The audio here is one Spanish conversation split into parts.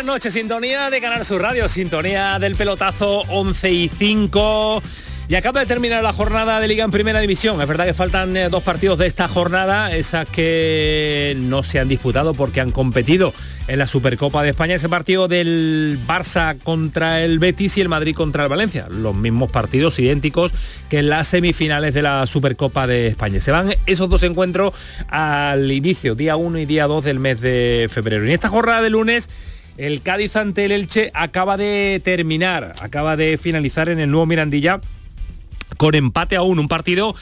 Buenas noches, sintonía de Canal Sur Radio, sintonía del pelotazo 11 y 5. Y acaba de terminar la jornada de Liga en Primera División. Es verdad que faltan eh, dos partidos de esta jornada, esas que no se han disputado porque han competido en la Supercopa de España. Ese partido del Barça contra el Betis y el Madrid contra el Valencia. Los mismos partidos idénticos que en las semifinales de la Supercopa de España. Se van esos dos encuentros al inicio, día 1 y día 2 del mes de febrero. Y en esta jornada de lunes el Cádiz ante el Elche acaba de terminar, acaba de finalizar en el nuevo Mirandilla con empate a uno, un partido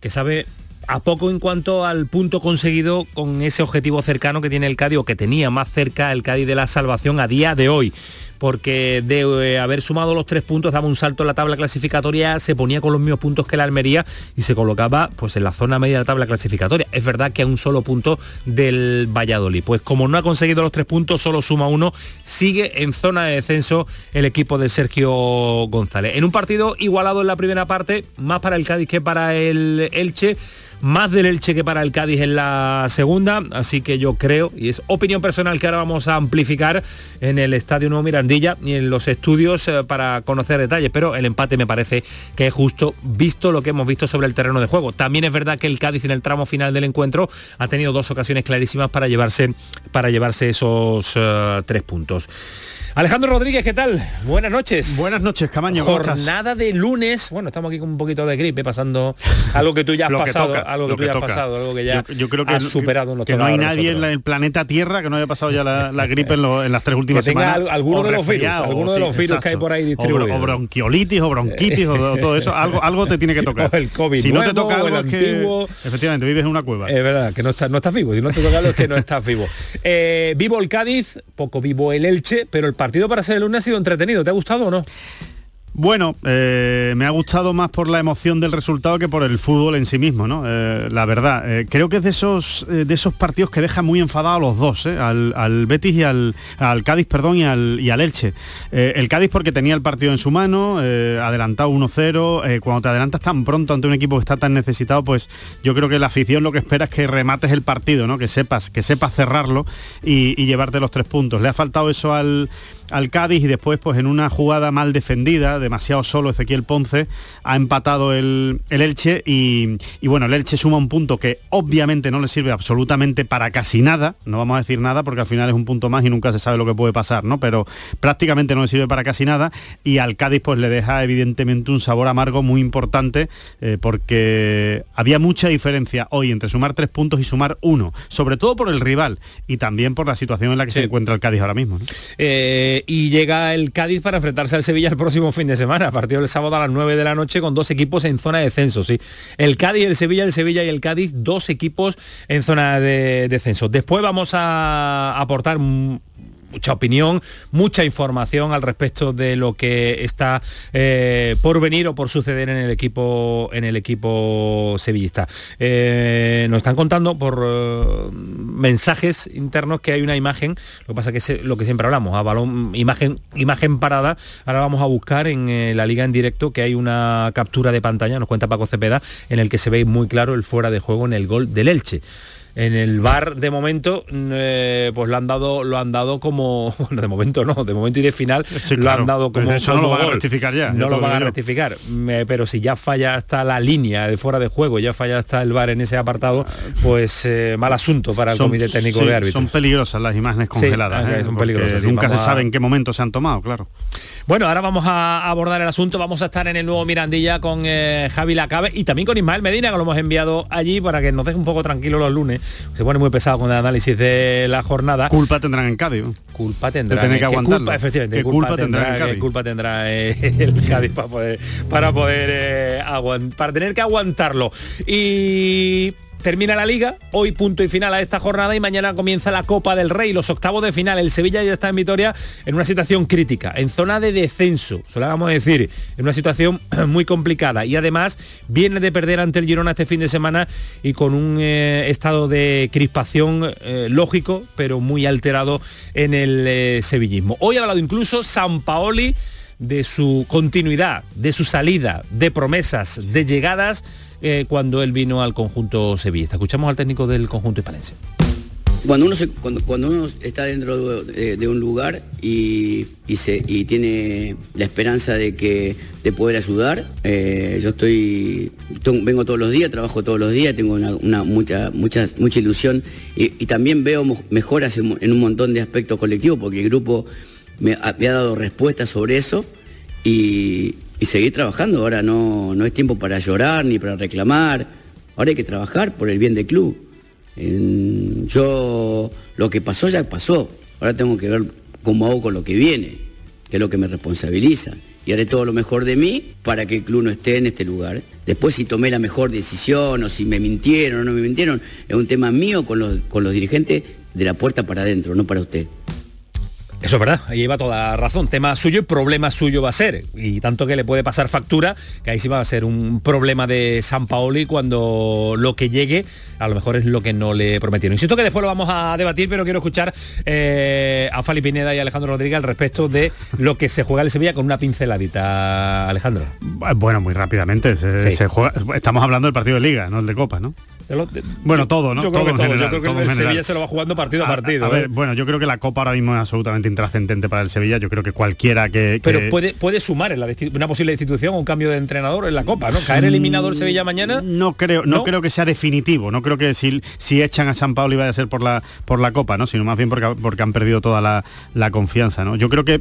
que sabe a poco en cuanto al punto conseguido con ese objetivo cercano que tiene el Cádiz o que tenía más cerca el Cádiz de la salvación a día de hoy porque de eh, haber sumado los tres puntos daba un salto en la tabla clasificatoria, se ponía con los mismos puntos que la Almería y se colocaba pues en la zona media de la tabla clasificatoria. Es verdad que a un solo punto del Valladolid. Pues como no ha conseguido los tres puntos, solo suma uno, sigue en zona de descenso el equipo de Sergio González. En un partido igualado en la primera parte, más para el Cádiz que para el Elche más del Elche que para el Cádiz en la segunda, así que yo creo, y es opinión personal que ahora vamos a amplificar en el Estadio Nuevo Mirandilla y en los estudios eh, para conocer detalles, pero el empate me parece que es justo visto lo que hemos visto sobre el terreno de juego. También es verdad que el Cádiz en el tramo final del encuentro ha tenido dos ocasiones clarísimas para llevarse, para llevarse esos eh, tres puntos. Alejandro Rodríguez, ¿qué tal? Buenas noches. Buenas noches, Camaño. Jornada de lunes. Bueno, estamos aquí con un poquito de gripe, pasando algo que tú ya has pasado, algo que, tú ya has pasado, algo que ya yo, creo que has superado que no hay nadie en el planeta Tierra que no haya pasado ya la, gripe en, las tres últimas que tenga semanas. Alguno de los virus, alguno de los virus que hay por ahí distribuidos. O, bronquiolitis o bronquitis o todo eso, algo, algo te tiene que tocar. O el COVID. Si no te toca algo el antiguo. efectivamente vives en una cueva. Es verdad que no estás no estás vivo. Si no te toca algo es que no estás vivo. Eh, vivo el Cádiz, poco vivo el Elche, pero el partido para ser el lunes ha sido entretenido. ¿Te ha gustado o no? Bueno, eh, me ha gustado más por la emoción del resultado que por el fútbol en sí mismo, ¿no? Eh, la verdad, eh, creo que es de esos, de esos partidos que dejan muy enfadados a los dos, al, Betis y al, Cádiz, perdón, y al, y al Elche. el Cádiz porque tenía el partido en su mano, adelantado 1-0, cuando te adelantas tan pronto ante un equipo que está tan necesitado, pues yo creo que la afición lo que espera es que remates el partido, ¿no? Que sepas, que sepas cerrarlo y, y llevarte los tres puntos. Le ha faltado eso al al Cádiz y después pues en una jugada mal defendida, demasiado solo Ezequiel Ponce, ha empatado el, Elche y, bueno, el Elche suma un punto que obviamente no le sirve absolutamente para casi nada, no vamos a decir nada porque al final es un punto más y nunca se sabe lo que puede pasar, ¿no? Pero prácticamente no le sirve para casi nada y al Cádiz pues le deja evidentemente un sabor amargo muy importante eh, porque había mucha diferencia hoy entre sumar tres puntos y sumar uno, sobre todo por el rival y también por la situación en la que se encuentra el Cádiz ahora mismo. Eh, y llega el Cádiz para enfrentarse al Sevilla el próximo fin de semana, a partir del sábado a las 9 de la noche con dos equipos en zona de descenso, sí. El Cádiz, el Sevilla, el Sevilla y el Cádiz, dos equipos en zona de descenso. Después vamos a aportar mucha opinión, mucha información al respecto de lo que está eh, por venir o por suceder en el equipo en el equipo sevillista. Eh, nos están contando por eh, mensajes internos que hay una imagen, lo que pasa que es lo que siempre hablamos, a balón, imagen, imagen parada, ahora vamos a buscar en la liga en directo que hay una captura de pantalla, nos cuenta Paco Cepeda, en el que se ve muy claro el fuera de juego en el gol del Elche en el bar de momento eh, pues lo han dado lo han dado como bueno, de momento no de momento y de final lo han dado como eso no lo van a rectificar ya no lo van a rectificar pero si ya falla hasta la línea de fuera de juego ya falla hasta el bar en ese apartado pues eh, mal asunto para el comité técnico de árbitros. son peligrosas las imágenes congeladas ¿eh? son peligrosas nunca se sabe en qué momento se han tomado claro. Bueno ahora vamos a abordar el asunto vamos a estar en el nuevo Mirandilla con Javi Lacabe y también con Ismael Medina que lo hemos enviado allí para que nos deje un poco tranquilo los lunes se pone muy pesado con el análisis de la jornada. Culpa tendrán en Cádiz. Culpa tendrá. que Culpa, efectivamente. culpa, tendrá, en Cádiz? culpa tendrá el Cádiz para poder, para poder eh, para tener que aguantarlo. Y termina la liga, hoy punto y final a esta jornada y mañana comienza la Copa del Rey, los octavos de final. El Sevilla ya está en Vitoria en una situación crítica, en zona de descenso, solo vamos a decir, en una situación muy complicada y además viene de perder ante el Girona este fin de semana y con un eh, estado de crispación eh, lógico, pero muy alterado en el eh, sevillismo. Hoy ha hablado incluso San Paoli de su continuidad, de su salida, de promesas, de llegadas eh, cuando él vino al conjunto sevillista. Escuchamos al técnico del conjunto hispalense. Cuando uno, se- cuando, cuando uno está dentro de, un lugar y, y se, y tiene la esperanza de, que, de poder ayudar, eh, yo estoy, to- vengo todos los días, trabajo todos los días, tengo una, mucha, mucha, mucha ilusión y, también veo mejoras en un montón de aspectos colectivos porque el grupo me ha, me ha dado respuestas sobre eso y, y seguir trabajando. Ahora no, no es tiempo para llorar ni para reclamar, ahora hay que trabajar por el bien del club. En- yo lo que pasó ya pasó. Ahora tengo que ver cómo hago con lo que viene, que es lo que me responsabiliza. Y haré todo lo mejor de mí para que el club no esté en este lugar. Después si tomé la mejor decisión o si me mintieron o no me mintieron, es un tema mío con los, con los dirigentes de la puerta para adentro, no para usted. Eso es verdad, ahí lleva toda razón. Tema suyo y problema suyo va a ser. Y tanto que le puede pasar factura, que ahí sí va a ser un problema de San Paoli cuando lo que llegue a lo mejor es lo que no le prometieron. Insisto que después lo vamos a debatir, pero quiero escuchar eh, a Fali Pineda y Alejandro Rodríguez al respecto de lo que se juega en Sevilla con una pinceladita, Alejandro. Bueno, muy rápidamente. Se, Sí. se juega- estamos hablando del partido de liga, no el de copa, ¿no? De- Bueno, todo, ¿no? Yo creo Todo que en todo. general, yo creo que todo en el general. Sevilla se lo va jugando partido a partido. A, ¿eh? ver, bueno, yo creo que la Copa ahora mismo es absolutamente intrascendente para el Sevilla. Yo creo que cualquiera que... Pero que- puede, puede sumar en la una posible destitución o un cambio de entrenador en la Copa, ¿no? Caer eliminado el Sevilla mañana. No creo, no, ¿No? creo que sea definitivo. No creo que si, si echan a San Pablo vaya a ser por la por la Copa, ¿no? Sino más bien porque, porque han perdido toda la, la confianza, ¿no? Yo creo que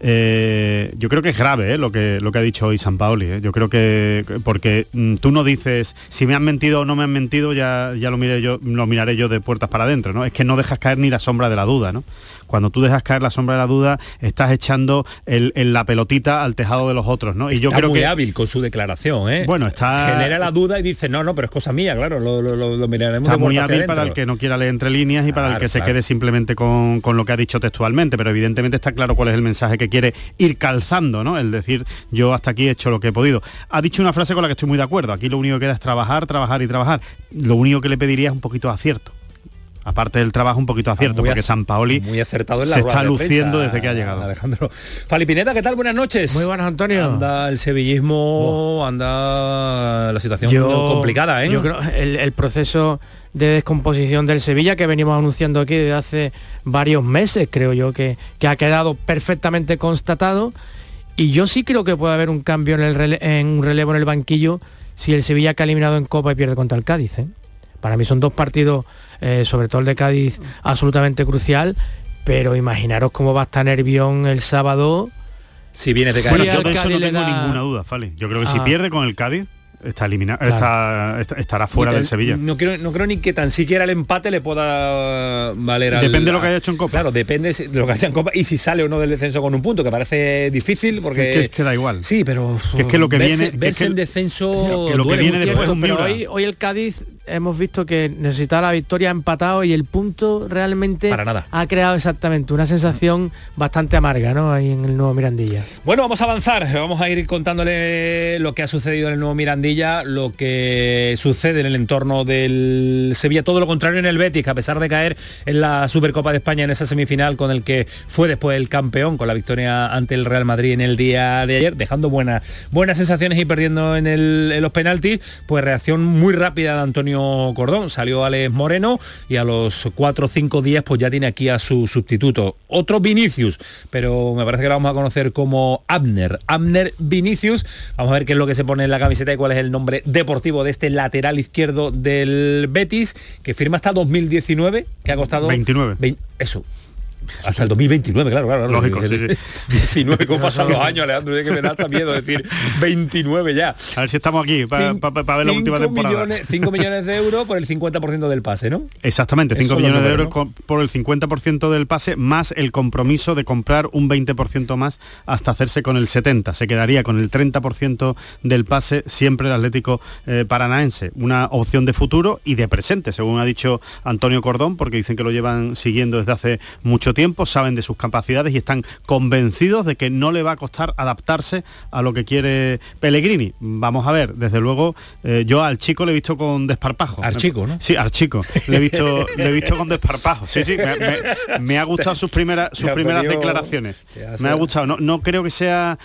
eh, yo creo que es grave ¿eh? lo que lo que ha dicho hoy San Paoli. ¿eh? Yo creo que porque mm, tú no dices si me han mentido o no me han mentido, ya, ya lo miré yo, lo miraré yo de puertas para adentro, ¿no? Es que no dejas caer ni la sombra de la duda, ¿no? Cuando tú dejas caer la sombra de la duda, estás echando el, el- la pelotita al tejado de los otros, ¿no? Y yo Está creo muy que hábil con su declaración, ¿eh? Bueno, está- Genera la duda y dice, no, no, pero es cosa mía, claro, lo, lo- lo- lo miraremos Está de muy hábil para el que no quiera leer entre líneas y para el Claro, que se quede simplemente con, con lo que ha dicho textualmente, pero evidentemente está claro cuál es el mensaje que quiere ir calzando, ¿no? El decir, yo hasta aquí he hecho lo que he podido. Ha dicho una frase con la que estoy muy de acuerdo. Aquí lo único que queda es trabajar, trabajar y trabajar. Lo único que le pediría es un poquito de acierto. Aparte del trabajo, un poquito acierto, muy porque San Paoli muy acertado en la se está de luciendo prensa, desde que ha llegado. Alejandro. Falipineta, ¿qué tal? Buenas noches. Muy buenas, Antonio. Anda el sevillismo, anda la situación Yo- complicada, ¿eh? Yo creo el, el proceso de descomposición del Sevilla que venimos anunciando aquí desde hace varios meses, creo yo, que, que ha quedado perfectamente constatado. Y yo sí creo que puede haber un cambio en, el rele- en un relevo en el banquillo si el Sevilla que ha eliminado en Copa y pierde contra el Cádiz. ¿eh? Para mí son dos partidos, eh, sobre todo el de Cádiz, absolutamente crucial. Pero imaginaros cómo va a estar Nervión el sábado. si vienes de Sí, caer. Bueno, yo de eso no Cádiz tengo da- ninguna duda, Fali. Yo creo que si Ah. pierde con el Cádiz, está eliminado, Claro. está, está- estará fuera del Sevilla. No creo, no creo ni que tan siquiera el empate le pueda valer al- Depende de lo que haya hecho en Copa. Claro, depende de lo que haya en Copa y si sale o no del descenso con un punto, que parece difícil porque... Es que- es que da igual. Sí, pero... Que es que lo que verse, viene- que es verse que- en descenso... que lo que viene después es un pero hoy, hoy el Cádiz hemos visto que necesitaba la victoria ha empatado y el punto realmente Para nada. ha creado exactamente una sensación bastante amarga ¿no? ahí en el nuevo Mirandilla. Bueno, vamos a avanzar. Vamos a ir contándole lo que ha sucedido en el nuevo Mirandilla, lo que sucede en el entorno del Sevilla, todo lo contrario en el Betis, que a pesar de caer en la Supercopa de España en esa semifinal con el que fue después el campeón, con la victoria ante el Real Madrid en el día de ayer, dejando buenas, buenas sensaciones y perdiendo en, el- en los penaltis, pues reacción muy rápida de Antonio Cordón. Salió Alex Moreno y a los 4 o 5 días pues ya tiene aquí a su sustituto. Otro Vinicius, pero me parece que lo vamos a conocer como Abner. Abner Vinicius. Vamos a ver qué es lo que se pone en la camiseta y cuál es el nombre deportivo de este lateral izquierdo del Betis, que firma hasta 2019, que ha costado... 29. Vein- eso. Hasta el 2029, claro, claro. Lógico, sí, sí. 19, ¿cómo pasan los años, Alejandro? Es que me da hasta miedo decir 29 ya. A ver si estamos aquí para ver la última temporada. Millones, 5 millones de euros por el 50% del pase, ¿no? Exactamente, 5 millones de euros ¿no? por el 50% del pase, más el compromiso de comprar un 20% más hasta hacerse con el 70%. Se quedaría con el 30% del pase, siempre el Atlético eh, Paranaense. Una opción de futuro y de presente, según ha dicho Antonio Cordón, porque dicen que lo llevan siguiendo desde hace mucho tiempo, saben de sus capacidades y están convencidos de que no le va a costar adaptarse a lo que quiere Pellegrini. Vamos a ver, desde luego, eh, yo al chico le he visto con desparpajo. Al chico, ¿no? Sí, al chico. Le he visto, le he visto con desparpajo. Sí, sí, me, me, me ha gustado sus primeras, sus primeras declaraciones. Me ha gustado. No, no creo que sea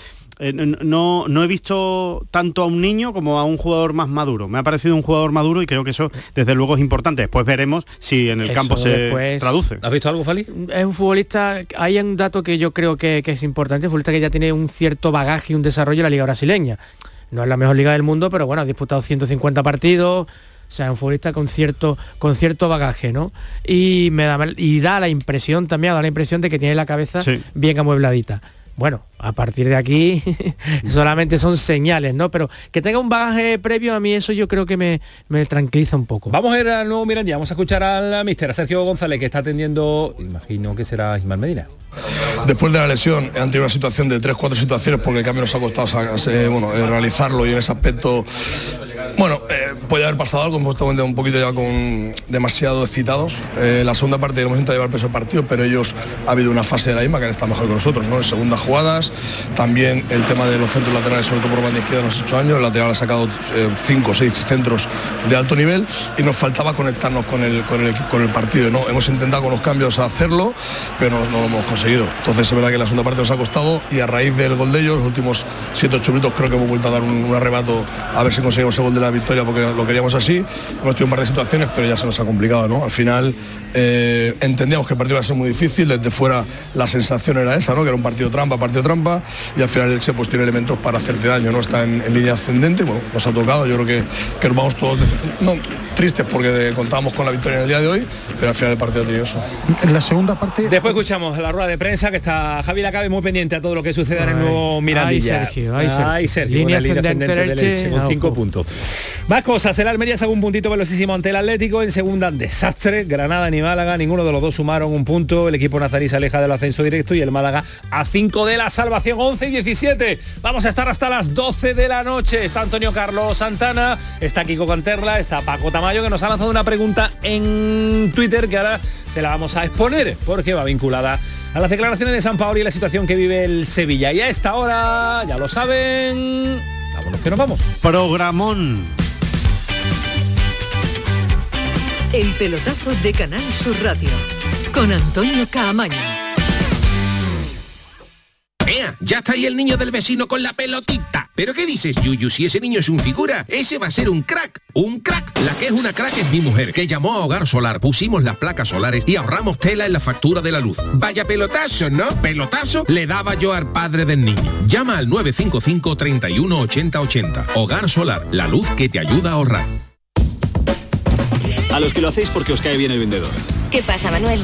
eh, no, no he visto tanto a un niño como a un jugador más maduro. Me ha parecido un jugador maduro y creo que eso desde luego es importante. Después veremos si en el eso campo se después... traduce. ¿Has visto algo, Fali? Es un futbolista, hay un dato que yo creo que, que es importante, un futbolista que ya tiene un cierto bagaje y un desarrollo en la liga brasileña. No es la mejor liga del mundo, pero bueno, ha disputado 150 partidos, o sea, un futbolista con cierto, con cierto bagaje, ¿no? Y, me da, y da la impresión también, da la impresión de que tiene la cabeza sí. bien amuebladita. Bueno, a partir de aquí solamente son señales, ¿no? Pero que tenga un bagaje previo a mí eso yo creo que me, me tranquiliza un poco. Vamos a ir al nuevo Mirandía, vamos a escuchar al mister, a Sergio González, que está atendiendo, imagino que será Ismael Medina. Después de la lesión han tenido una situación de tres, cuatro situaciones porque el cambio nos ha costado eh, bueno, realizarlo y en ese aspecto, bueno, eh, puede haber pasado algo, hemos estado un poquito ya con demasiado excitados. Eh, la segunda parte hemos intentado llevar peso al partido, pero ellos ha habido una fase de la misma que han estado mejor que nosotros, ¿no? En segundas jugadas, también el tema de los centros laterales, sobre todo por banda izquierda, nos ha hecho años, el lateral ha sacado cinco o seis centros de alto nivel y nos faltaba conectarnos con el, con el, con el partido, ¿no? Hemos intentado con los cambios hacerlo, pero no, no lo hemos conseguido. Entonces es verdad que la segunda parte nos ha costado y a raíz del gol de ellos, los últimos 7-8 minutos creo que hemos vuelto a dar un, un, arrebato a ver si conseguimos el gol de la victoria porque lo queríamos así. Hemos tenido un par de situaciones, pero ya se nos ha complicado, ¿no? Al final eh, entendíamos que el partido iba a ser muy difícil, desde fuera la sensación era esa, ¿no? Que era un partido trampa, partido trampa, y al final el Elche pues tiene elementos para hacerte daño, ¿no? Está en, en línea ascendente, bueno, nos ha tocado, yo creo que, que nos vamos todos no, tristes porque contábamos con la victoria en el día de hoy, pero al final el partido eso. En la segunda parte. Después escuchamos la rueda de prensa que está Javi Lacabe muy pendiente a todo lo que suceda en el nuevo Mirandilla. Ay, Sergio, ay, Sergio. Ay, Sergio línea, ascendente, del Elche, con no, cinco puntos. Más cosas, el Almería sacó un puntito velocísimo ante el Atlético, en segunda desastre, Granada ni Málaga, ninguno de los dos sumaron un punto, el equipo nazarí se aleja del ascenso directo y el Málaga a 5 de la salvación, 11 y 17. Vamos a estar hasta las 12 de la noche. Está Antonio Carlos Santana, está Kiko Canterla, está Paco Tamayo que nos ha lanzado una pregunta en Twitter que ahora se la vamos a exponer porque va vinculada a las declaraciones de San Paolo y la situación que vive el Sevilla. Y a esta hora, ya lo saben, vámonos que nos vamos. Programón. El pelotazo de Canal Sur Radio con Antonio Caamaño. ¡Ea! Ya está ahí el niño del vecino con la pelotita. ¿Pero qué dices, Yuyu? Si ese niño es un figura, ese va a ser un crack. ¡Un crack! La que es una crack es mi mujer, que llamó a Hogar Solar, pusimos las placas solares y ahorramos tela en la factura de la luz. Vaya pelotazo, ¿no? Pelotazo le daba yo al padre del niño. Llama al 955 31 80 80. Hogar Solar, la luz que te ayuda a ahorrar. A los que lo hacéis porque os cae bien el vendedor. ¿Qué pasa, Manuel?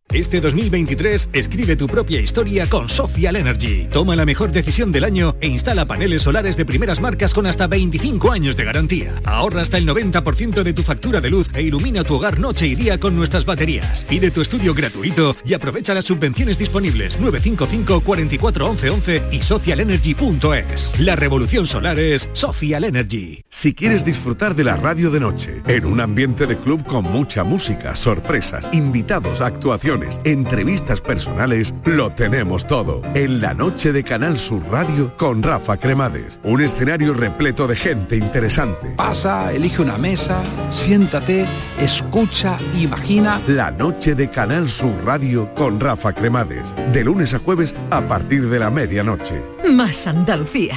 Este 2023 escribe tu propia historia con Social Energy. Toma la mejor decisión del año e instala paneles solares de primeras marcas con hasta 25 años de garantía. Ahorra hasta el 90% de tu factura de luz e ilumina tu hogar noche y día con nuestras baterías. Pide tu estudio gratuito y aprovecha las subvenciones disponibles 955 44 11 11 y socialenergy.es. La revolución solar es Social Energy. Si quieres disfrutar de la radio de noche, en un ambiente de club con mucha música, sorpresas, invitados, actuaciones, entrevistas personales, lo tenemos todo. En la noche de Canal Sur Radio con Rafa Cremades. Un escenario repleto de gente interesante. Pasa, elige una mesa, siéntate, escucha, imagina. La noche de Canal Sur Radio con Rafa Cremades. De lunes a jueves a partir de la medianoche. Más Andalucía.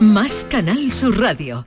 Más Canal Sur Radio.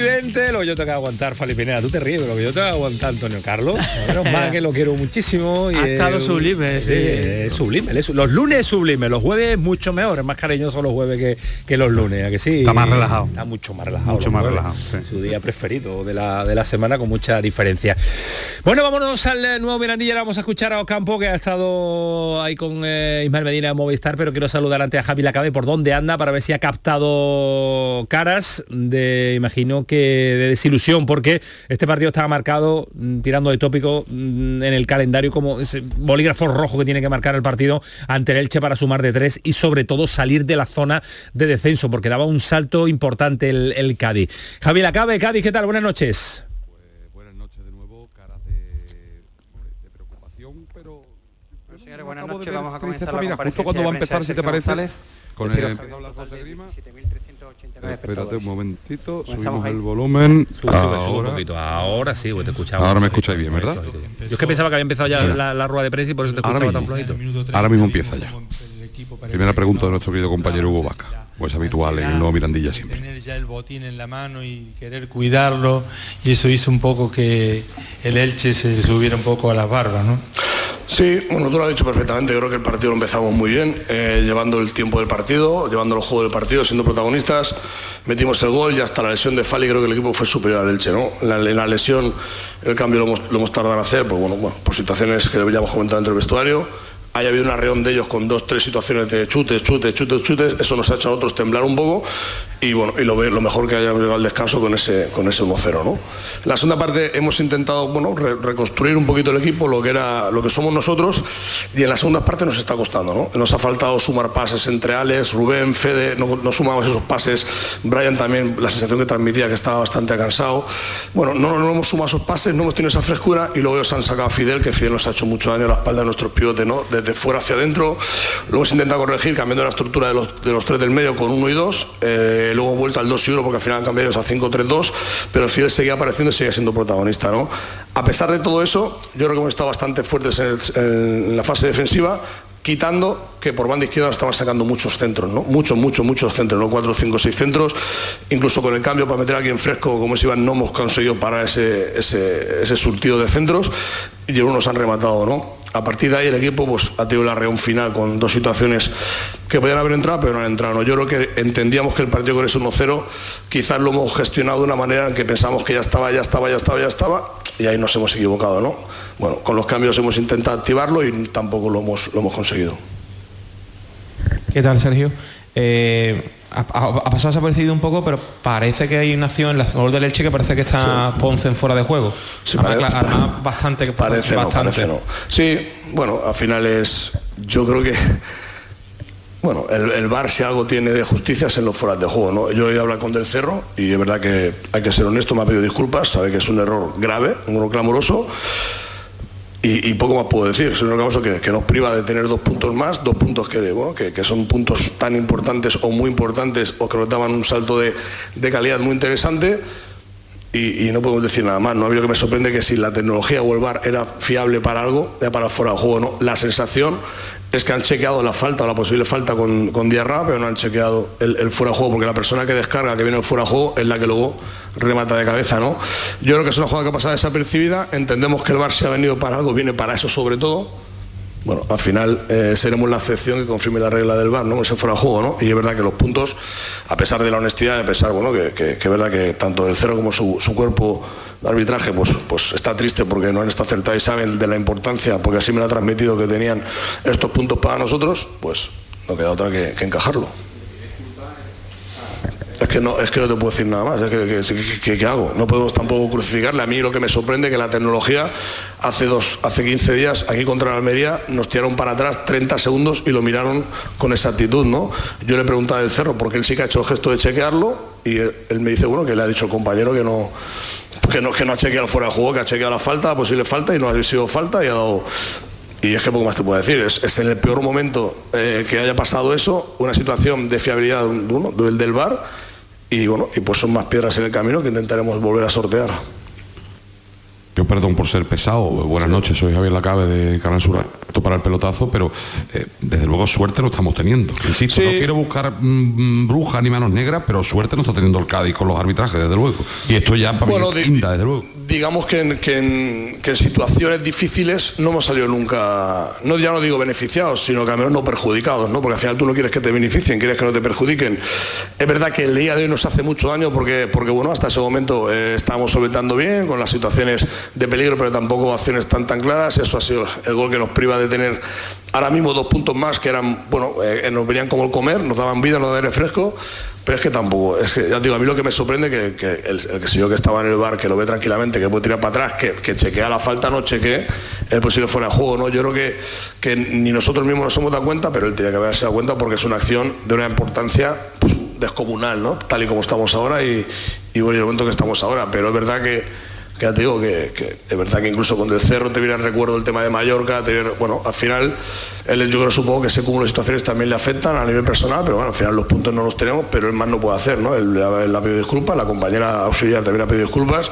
Y 20, lo que yo tengo que aguantar, Falipinera, tú te ríes, pero lo que yo tengo que aguantar, Antonio Carlos. Menos mal que lo quiero muchísimo. Y ha estado es- sublime, sí. es sublime. es- Los lunes es sublime, los jueves mucho mejor, es más cariñoso los jueves que, que los lunes, ¿a que sí? Está más relajado. Está mucho más relajado. Mucho más jueves. relajado, sí. Su día preferido de la, de la semana con mucha diferencia. Bueno, vámonos al eh, nuevo Mirandilla, vamos a escuchar a Ocampo, que ha estado ahí con eh, Ismael Medina de Movistar, pero quiero saludar antes a Javi Lacabe por dónde anda para ver si ha captado caras de, imagino que de desilusión, porque este partido estaba marcado, mm, tirando de tópico, mm, en el calendario como ese bolígrafo rojo que tiene que marcar el partido ante el Elche para sumar de tres y sobre todo salir de la zona de descenso, porque daba un salto importante el, el Cádiz. Javi Lacabe, Cádiz, ¿qué tal? Buenas noches. Señores, buenas de noches. Vamos a comenzar la mira, justo cuando va a empezar, si te parece, con el- que hay un total de 17.389 Espérate un momentito, Comenzamos subimos ahí. el volumen. Sube, sube, sube un Ahora. poquito. Ahora sí, pues te escuchaba. Ahora me escucháis bien, ¿verdad? Yo es que pensaba que había empezado ya la, la rueda de prensa y por eso te Ahora escuchaba tan mismo. flojito. Ahora mismo empieza ya. Primera pregunta de nuestro querido compañero Hugo Vaca. Pues habitual en el nuevo Mirandilla siempre. tener ya el botín en la mano y querer cuidarlo y eso hizo un poco que el Elche se subiera un poco a las barbas, ¿no? Sí, bueno, tú lo has dicho perfectamente. Creo que el partido lo empezamos muy bien, eh, llevando el tiempo del partido, llevando el juego del partido, siendo protagonistas. Metimos el gol y hasta la lesión de Fali creo que el equipo fue superior al Elche, ¿no? La, en la lesión, el cambio lo hemos, tardado en hacer, pues bueno, por situaciones que ya hemos comentado entre el vestuario. Haya habido una reunión de ellos con dos, tres situaciones de chutes, chutes, chutes, chutes. Eso nos ha hecho a otros temblar un poco y bueno, y lo, mejor que haya llegado al descanso con ese, con ese 1-0, ¿no? La segunda parte hemos intentado, bueno, re- reconstruir un poquito el equipo, lo que era, lo que somos nosotros, y en la segunda parte nos está costando, ¿no? Nos ha faltado sumar pases entre Alex, Rubén, Fede, no, no sumamos esos pases. Brian también, la sensación que transmitía que estaba bastante cansado. Bueno, no, no hemos sumado esos pases, no hemos tenido esa frescura y luego ellos han sacado a Fidel, que Fidel nos ha hecho mucho daño a la espalda de nuestros pivotes, ¿no? Desde fuera hacia adentro. Lo hemos intentado corregir cambiando la estructura de los, de los tres del medio con uno y dos. Eh, luego vuelta al 2 y 1 porque al final han cambiado a 5-3-2, pero Fidel seguía apareciendo y seguía siendo protagonista, ¿no? A pesar de todo eso, yo creo que hemos estado bastante fuertes en, la fase defensiva, quitando que por banda izquierda estaban sacando muchos centros, ¿no? Muchos, muchos, muchos centros, ¿no? Cuatro, cinco, seis centros. Incluso con el cambio para meter a alguien fresco como es Iván, no hemos conseguido parar ese, ese, ese surtido de centros y algunos nos han rematado, ¿no? A partir de ahí el equipo pues, ha tenido la reunión final con dos situaciones que podían haber entrado, pero no han entrado. ¿no? Yo creo que entendíamos que el partido con ese 1-0 quizás lo hemos gestionado de una manera en que pensamos que ya estaba, ya estaba, ya estaba, ya estaba, y ahí nos hemos equivocado, ¿no? Bueno, con los cambios hemos intentado activarlo y tampoco lo hemos, lo hemos conseguido. ¿Qué tal, Sergio? Eh, ha, ha- pasado desaparecido un poco, pero parece que hay una acción en la gol del Elche que parece que está Ponce en fuera de juego. Sí, Además, parece- además, bastante, Parece no, bastante. parece no. Sí, bueno, al final es. Yo creo que. Bueno, el, el VAR si algo tiene de justicia es en los fueras de juego, ¿no? Yo he hablar con Del Cerro y es verdad que hay que ser honesto, me ha pedido disculpas, sabe que es un error grave, un error clamoroso. Y, poco más puedo decir, es un que, nos priva de tener dos puntos más, dos puntos que, bueno, que, que son puntos tan importantes o muy importantes o que nos daban un salto de, de calidad muy interesante y, y no podemos decir nada más. No ha habido que me sorprende que si la tecnología o el VAR era fiable para algo, ya para fuera de juego, no. La sensación es que han chequeado la falta o la posible falta con, con Diarra, pero no han chequeado el, fuera de juego, porque la persona que descarga, que viene el fuera de juego, es la que luego remata de cabeza, ¿no? Yo creo que es una jugada que pasa desapercibida, entendemos que el VAR se ha venido para algo, viene para eso sobre todo, bueno, al final eh, seremos la excepción que confirme la regla del VAR, ¿no? Ese fuera de juego, ¿no? Y es verdad que los puntos, a pesar de la honestidad, a pesar, bueno, que, que- es verdad que tanto el cero como su, su cuerpo de arbitraje, pues, pues está triste porque no han estado acertados y saben de la importancia, porque así me lo ha transmitido que tenían estos puntos para nosotros, pues no queda otra que encajarlo. Es que, no, es que no te puedo decir nada más, es que, que- que- que- ¿qué hago? No podemos tampoco crucificarle. A mí lo que me sorprende es que la tecnología hace, dos, hace 15 días aquí contra la Almería nos tiraron para atrás 30 segundos y lo miraron con exactitud, ¿no? Yo le preguntaba del cerro porque él sí que ha hecho el gesto de chequearlo y él, me dice, bueno, que le ha dicho el compañero que no, que no, que no ha chequeado fuera de juego, que ha chequeado la falta, la posible falta y no ha sido falta y ha dado Y es que poco más te puedo decir, es, en el peor momento eh, que haya pasado eso, una situación de fiabilidad del, del bar, y bueno, y pues son más piedras en el camino que intentaremos volver a sortear. Yo perdón por ser pesado. Buenas noches, soy Javier Lacabe de Canal Sur. Esto para el pelotazo, pero eh, desde luego suerte no estamos teniendo. Insisto, no quiero buscar mm, brujas ni manos negras, pero suerte no está teniendo el Cádiz con los arbitrajes, desde luego. Y esto ya para Bueno, mí de- quinta, desde luego. digamos que en, que en- que en situaciones difíciles no hemos salido nunca, no ya no digo beneficiados, sino que al menos no perjudicados, ¿no? Porque al final tú no quieres que te beneficien, quieres que no te perjudiquen. Es verdad que el día de hoy nos hace mucho daño porque, porque bueno, hasta ese momento eh, estábamos solventando bien con las situaciones de peligro, pero tampoco acciones tan tan claras. Eso ha sido el gol que nos priva de tener ahora mismo dos puntos más que eran, bueno, eh, nos venían como el comer, nos daban vida, nos daban aire fresco. Pero es que tampoco, es que ya digo, a mí lo que me sorprende que, que el, el que yo que estaba en el bar, que lo ve tranquilamente, que puede tirar para atrás, que, que chequea la falta, no chequee el posible fuera de juego, ¿no? Yo creo que, que ni nosotros mismos nos hemos dado cuenta, pero él tenía que haberse dado cuenta porque es una acción de una importancia pues, descomunal, ¿no? Tal y como estamos ahora y, y bueno, el momento que estamos ahora. Pero es verdad que, que ya te digo que, que es verdad que incluso con el cerro te viene el recuerdo el tema de Mallorca, bueno, al final él yo creo supongo que ese cúmulo de situaciones también le afectan a nivel personal, pero bueno, al final los puntos no los tenemos, pero él más no puede hacer, ¿no? Él, él ha pedido disculpas, la compañera auxiliar también ha pedido disculpas.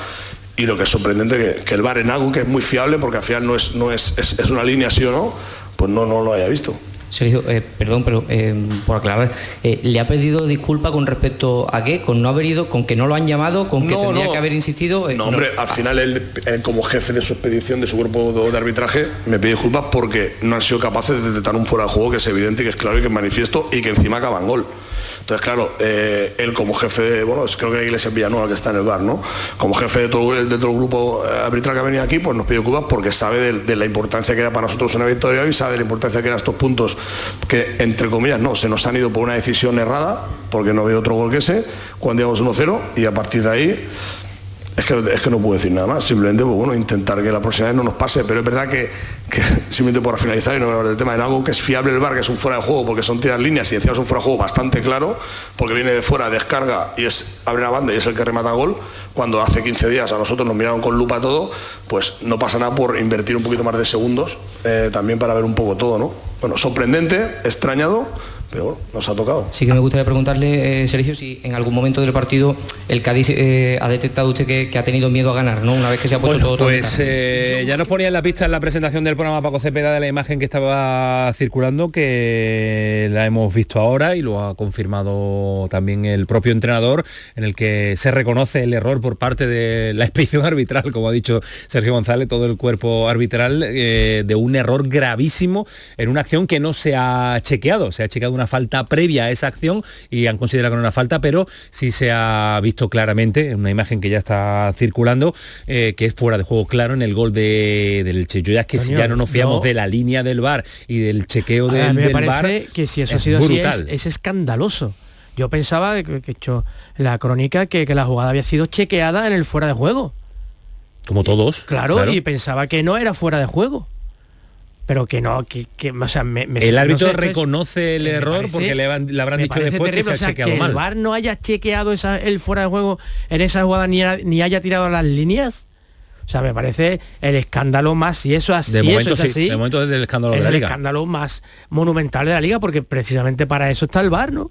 Y lo que es sorprendente que, que el bar en algo que es muy fiable, porque al final no es, no es, es una línea sí o no, pues no, no lo haya visto. Sergio, eh, perdón, pero eh, por aclarar, eh, ¿le ha pedido disculpa con respecto a qué? ¿Con no haber ido? ¿Con que no lo han llamado? ¿Con que No, tendría no. que haber insistido? Eh, No, hombre, al final él, él como jefe de su expedición, de su cuerpo de de arbitraje, me pide disculpas porque no han sido capaces de detectar un fuera de juego que es evidente, que es claro y que es manifiesto y que encima acaba en gol. Entonces, claro, eh, él como jefe de, bueno, creo que Iglesias Villanueva que está en el bar, ¿no? Como jefe de todo, de todo el grupo eh, arbitral que ha venido aquí, pues nos pide disculpas porque sabe de, la importancia que era para nosotros una victoria y sabe de la importancia que eran estos puntos que, entre comillas, no, se nos han ido por una decisión errada, porque no veo otro gol que ese, cuando íbamos 1-0 y a partir de ahí es que, es que no puedo decir nada más, simplemente pues, bueno, intentar que la próxima vez no nos pase, pero es verdad que, simplemente por finalizar y no hablar del tema, en algo que es fiable el bar, que es un fuera de juego, porque son tiras líneas y encima es un fuera de juego bastante claro, porque viene de fuera, descarga y es abre la banda y es el que remata gol, cuando hace 15 días a nosotros nos miraron con lupa todo, pues no pasa nada por invertir un poquito más de segundos eh, también para ver un poco todo, ¿no? Bueno, sorprendente, extrañado, pero bueno, nos ha tocado. Sí que me gustaría preguntarle, eh, Sergio, si en algún momento del partido el Cádiz eh, ha detectado usted que, que ha tenido miedo a ganar, ¿no? Una vez que se ha puesto todo tan Pues claro. eh, ya nos ponía en la pista en la presentación del programa Paco Cepeda de la imagen que estaba circulando, que la hemos visto ahora y lo ha confirmado también el propio entrenador, en el que se reconoce el error por parte de la expedición arbitral, como ha dicho Sergio González, todo el cuerpo arbitral, eh, de un error gravísimo en una acción que no se ha chequeado. Se ha chequeado una falta previa a esa acción y han considerado que no era una falta, pero sí se ha visto claramente, en una imagen que ya está circulando, eh, que es fuera de juego claro en el gol de, del Che. Yo ya es que si ya no nos fiamos no. de la línea del bar y del chequeo A a del, mí me del parece VAR, que si eso ha sido así brutal. es, es escandaloso. Yo pensaba que, que he hecho la crónica que, que la jugada había sido chequeada en el fuera de juego. Como todos. Claro, y pensaba que no era fuera de juego. Pero que no, que, que o sea, me, me- el no árbitro sé, esto es- reconoce el error parece- porque le, han- le habrán dicho después que terrible, se ha o sea, chequeado que mal. el VAR no haya chequeado esa, el fuera de juego en esa jugada ni, ha- ni haya tirado las líneas. O sea, me parece el escándalo más, si eso, es- De momento eso es sí, así, de momento es del escándalo es de la el liga. escándalo más monumental de la liga, porque precisamente para eso está el VAR, ¿no?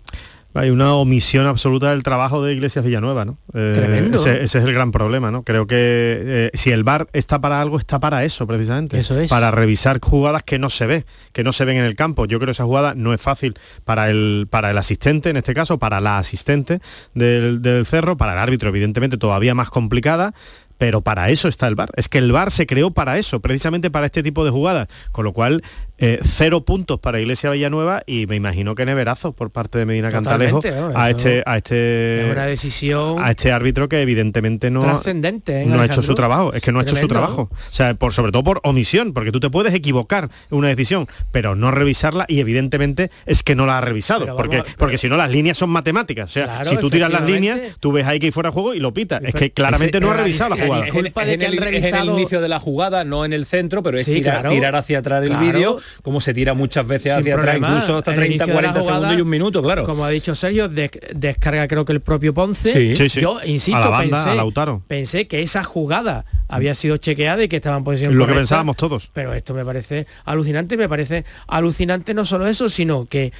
Hay una omisión absoluta del trabajo de Iglesias Villanueva, ¿no? Eh, Tremendo. Ese, ese es el gran problema, ¿no? Creo que eh, si el VAR está para algo, está para eso, precisamente. Eso es. Para revisar jugadas que no se ve, que no se ven en el campo. Yo creo que esa jugada no es fácil para el, para el asistente, en este caso, para la asistente del, del cerro, para el árbitro, evidentemente, todavía más complicada. Pero para eso está el VAR. Es que el VAR se creó para eso, precisamente para este tipo de jugadas. Con lo cual, eh, cero puntos para Iglesia Villanueva y me imagino que neverazo por parte de Medina Cantalejo a este, a este es una decisión a este árbitro que evidentemente no, trascendente, ¿eh, no ha hecho su trabajo. Es que no ha hecho su trabajo. O sea, por, sobre todo por omisión, porque tú te puedes equivocar en una decisión, pero no revisarla y evidentemente es que no la ha revisado. Vamos porque, pero- porque si no las líneas son matemáticas. O sea, Claro, si tú tiras las líneas, tú ves ahí que hay fuera de juego y lo pitas. Es que Ese- claramente no ha revisado es- la jugada. es en- es de en que el- es en el inicio de la jugada, no en el centro, pero es Sí, tirar, claro. tirar hacia atrás el Claro. vídeo, como se tira muchas veces Sin hacia atrás, incluso hasta En el 30, inicio de la 40 jugada, segundos y un minuto, claro. Como ha dicho Sergio, des- descarga creo que el propio Ponce. Sí. Sí, sí. Yo insisto, A la banda, pensé, a Lautaro. pensé que esa jugada había sido chequeada y que estaba en posición Lo que pensábamos todos. Pero esto me parece alucinante, me parece alucinante no solo eso, sino que,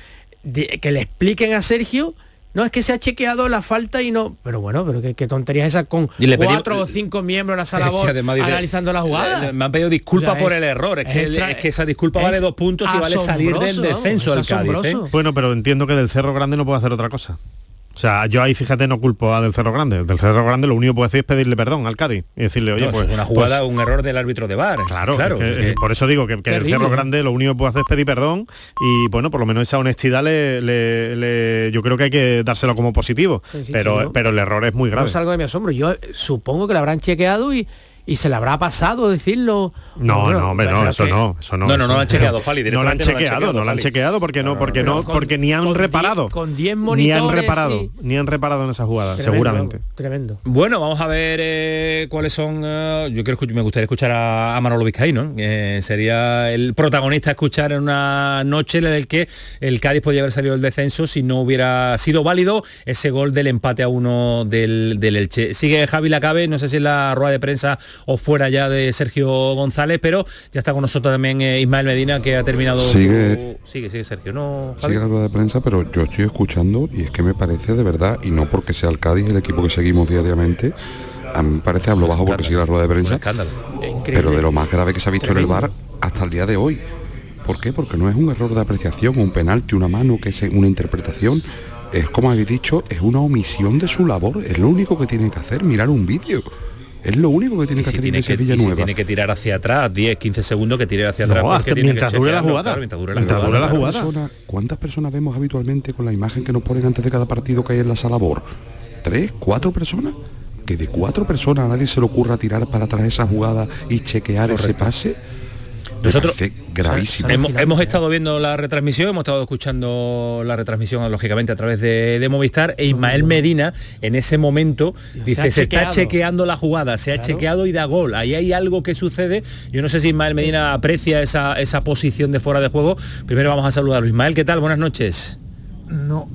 de- que le expliquen a Sergio, no es que se ha chequeado la falta y no, pero bueno, pero qué, qué tontería es esa con Y le pedimos- cuatro o cinco miembros en la sala dice, analizando la jugada. Me han pedido disculpas O sea, por es- el error. Es, es que, el- extra- es que esa disculpa es vale dos puntos y vale salir del vamos, descenso es del Cádiz. ¿eh? Bueno, pero entiendo que del Cerro Grande no puede hacer otra cosa. O sea, yo ahí fíjate no culpo a del Cerro Grande. Del Cerro Grande lo único que puede hacer es pedirle perdón al Cádiz y decirle, oye, No, pues es una jugada, pues, un error del árbitro de VAR. Claro, claro. es que, es que- eh, por eso digo que, que del Terrible. Cerro Grande lo único que puede hacer es pedir perdón y bueno, por lo menos esa honestidad le, le- le- yo creo que hay que dárselo como positivo, Sí, sí, pero, sí, ¿no? pero el error es muy grave. No salgo de mi asombro. Yo supongo que la habrán chequeado y, y se le habrá pasado decirlo. No, Bueno, no, hombre, no, eso que- no, eso no. No, no, eso no lo han chequeado, Fali, No lo han chequeado, no lo han chequeado porque no, porque no, con- porque ni han con reparado. diez- con 10 ni han monitores reparado, y- ni han reparado en esa jugada, Tremendo, seguramente. Tremendo. Bueno, vamos a ver eh, cuáles son. eh, yo quiero escuch- me gustaría escuchar a, a Manolo Vizcaíno. Eh, sería el protagonista a escuchar en una noche en la que el Cádiz podría haber salido del descenso si no hubiera sido válido ese gol del empate a uno del, del Elche. Sigue Javi Lacabe, no sé si en la rueda de prensa o fuera ya de Sergio González, pero ya está con nosotros también eh, Ismael Medina que ha terminado. Sigue- sigue, sigue Sergio, ¿no? Javi? Sigue la rueda de prensa, pero yo estoy escuchando y es que me parece de verdad, y no porque sea el Cádiz el equipo que seguimos diariamente, a mí me parece hablo bajo porque sigue la rueda de prensa, escándalo. pero de lo más grave que se ha visto en el bar hasta el día de hoy. ¿Por qué? Porque no es un error de apreciación, un penalti, una mano, que es una interpretación. Es como habéis dicho, es una omisión de su labor. Es lo único que tiene que hacer, mirar un vídeo. Es lo único que tiene que si hacer tiene que, y si Villanueva. tiene que tirar hacia atrás 10, 15 segundos que tire hacia atrás. No, que mientras dure la chequearlo, jugada. claro, mientras dure la Mientras jugada. dure la ¿Cuántas jugada. personas- ¿Cuántas personas vemos habitualmente con la imagen que nos ponen antes de cada partido que hay en la sala BOR? ¿Tres? ¿Cuatro personas? Que de cuatro personas a nadie se le ocurra tirar para atrás esa jugada y chequear ese pase. Me Nosotros gravísimo. hemos, hemos estado viendo la retransmisión, hemos estado escuchando la retransmisión lógicamente a través de, de Movistar e Ismael Medina en ese momento dice ha se está chequeado". chequeando la jugada, se ha Claro. chequeado y da gol. Ahí hay algo que sucede. Yo no sé si Ismael Medina aprecia esa, esa posición de fuera de juego. Primero vamos a saludarlo. Ismael, ¿qué tal? Buenas noches. No.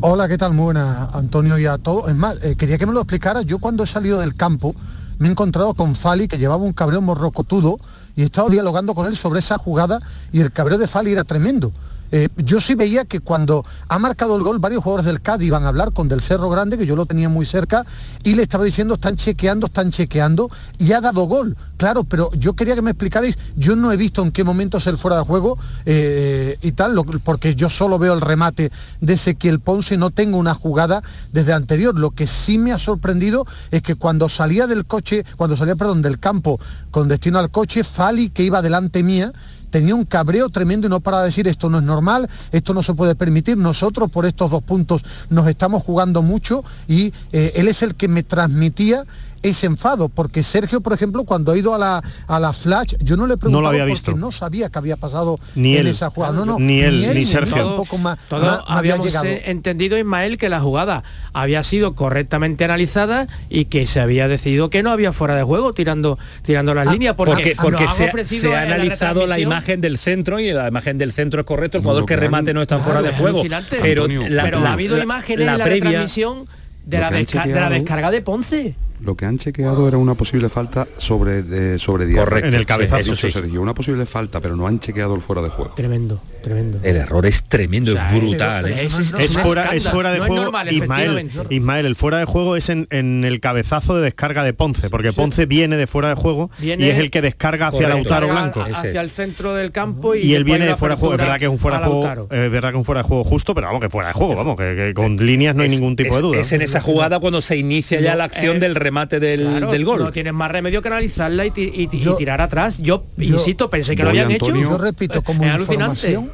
Hola, ¿qué tal? Muy buenas, Antonio, y a todos. Es más, eh, quería que me lo explicara. Yo cuando he salido del campo me he encontrado con Fali, que llevaba un cabreo morrocotudo, y he estado dialogando con él sobre esa jugada, y el cabreo de Fali era tremendo. Eh, yo sí veía que cuando ha marcado el gol, varios jugadores del Cádiz iban a hablar con Del Cerro Grande, que yo lo tenía muy cerca, y le estaba diciendo, están chequeando, están chequeando, y ha dado gol. Claro, pero yo quería que me explicarais, yo no he visto en qué momento es el fuera de juego eh, y tal, porque yo solo veo el remate de Ezequiel Ponce, no tengo una jugada desde anterior. Lo que sí me ha sorprendido es que cuando salía del coche, cuando salía, perdón, del campo con destino al coche, Fali, que iba delante mía, tenía un cabreo tremendo y no para decir esto no es normal, esto no se puede permitir, nosotros por estos dos puntos nos estamos jugando mucho y eh, él es el que me transmitía ese enfado, porque Sergio, por ejemplo, cuando ha ido a la, a la flash, yo no le he preguntado había porque visto. no sabía que había pasado Ni en él. esa jugada. No, no, Ni él, ni él, Sergio. ma- Todos ma- me había habíamos llegado. eh, entendido, Ismael, que la jugada había sido correctamente analizada y que se había decidido que no había fuera de juego tirando, tirando las líneas. Porque, Porque, se, ha- ofrecido se ha en la analizado la imagen del centro y la imagen del centro es correcto, el jugador lo que remate no está fuera de juego. Pero, Antonio, la, pero la- ha habido la- imágenes la en la previa- retransmisión de Lo la, de descarga de Ponce. Lo que han chequeado era una posible falta sobre de, sobre Diarra. Correcto, En el cabezazo, Eso sí. Sergio, una posible falta, pero no han chequeado el fuera de juego. Tremendo, tremendo. El error es tremendo, O sea, es brutal. ¿eh? es Es Es un fuera, es fuera de No juego, normal, Ismael. Ismael, el fuera de juego es en, en el cabezazo de descarga de Ponce, porque Ponce viene de fuera de juego Viene- y es el que descarga hacia Correcto. Lautaro Blanco. Hacia el centro del campo y, Y él viene de fuera de juego, es verdad que es un fuera de juego, es verdad que es un fuera de juego justo, pero vamos, que fuera de juego, vamos, que, que con líneas no hay Es- ningún tipo es- de duda. Es en esa jugada cuando se inicia ya No, la acción eh, del remate del, Claro, del gol. No tienes más remedio que analizarla y, y y Yo- tirar atrás. Yo, yo- insisto, pensé que lo habían Antonio. hecho. Yo repito, como es alucinante. información,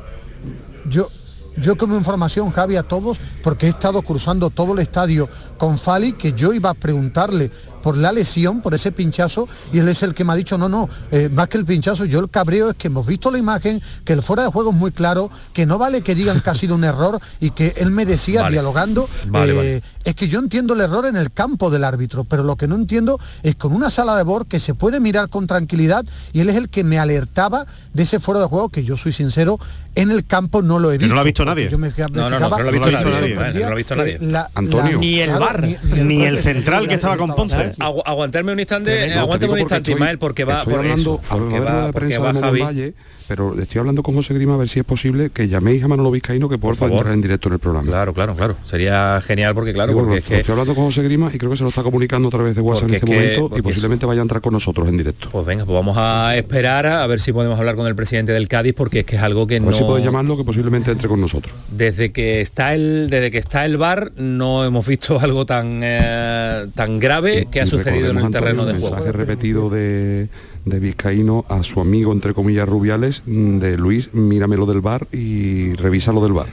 yo, yo como información, Javi, a todos, porque he estado cruzando todo el estadio con Fali, que yo iba a preguntarle por la lesión, por ese pinchazo, y él es el que me ha dicho, no, no, eh, más que el pinchazo, yo el cabreo es que hemos visto la imagen, que el fuera de juego es muy claro, que no vale que digan que ha sido un error y que él me decía, Vale. dialogando, Vale, eh, vale. es que yo entiendo el error en el campo del árbitro, pero lo que no entiendo es con una sala de bor que se puede mirar con tranquilidad y él es el que me alertaba de ese fuera de juego que yo soy sincero, en el campo no lo he Que visto. no lo ha visto nadie. Yo me, me No, no, no, no lo ha visto nadie, no lo ha visto nadie. la- Antonio. la- Ni el claro, VAR, ni, ni el central que estaba con Ponce. Ponce. Agu- aguantarme un instante, aguántame un instante, Ismael, porque va por hablando, eso, va, de prensa de Valle, pero estoy hablando con José Grima a ver si es posible que llaméis a Manolo Vizcaíno que por favor entrar en directo en el programa. Claro, claro, claro. Sería genial porque claro, porque lo- es que estoy hablando con José Grima y creo que se lo está comunicando a través de WhatsApp en este es que- momento porque y posiblemente vaya a entrar con nosotros en directo. Pues venga, pues vamos a esperar a ver si podemos hablar con el presidente del Cádiz porque es que es algo que A no ver si puede llamarlo que posiblemente entre con nosotros. desde que está el desde que está el bar no hemos visto algo tan eh, tan grave que ha sucedido en el terreno Antonio, de juego. mensaje repetido de, de Vizcaíno a su amigo, entre comillas, Rubiales, mm, de Luis, míramelo del bar y revísalo del bar.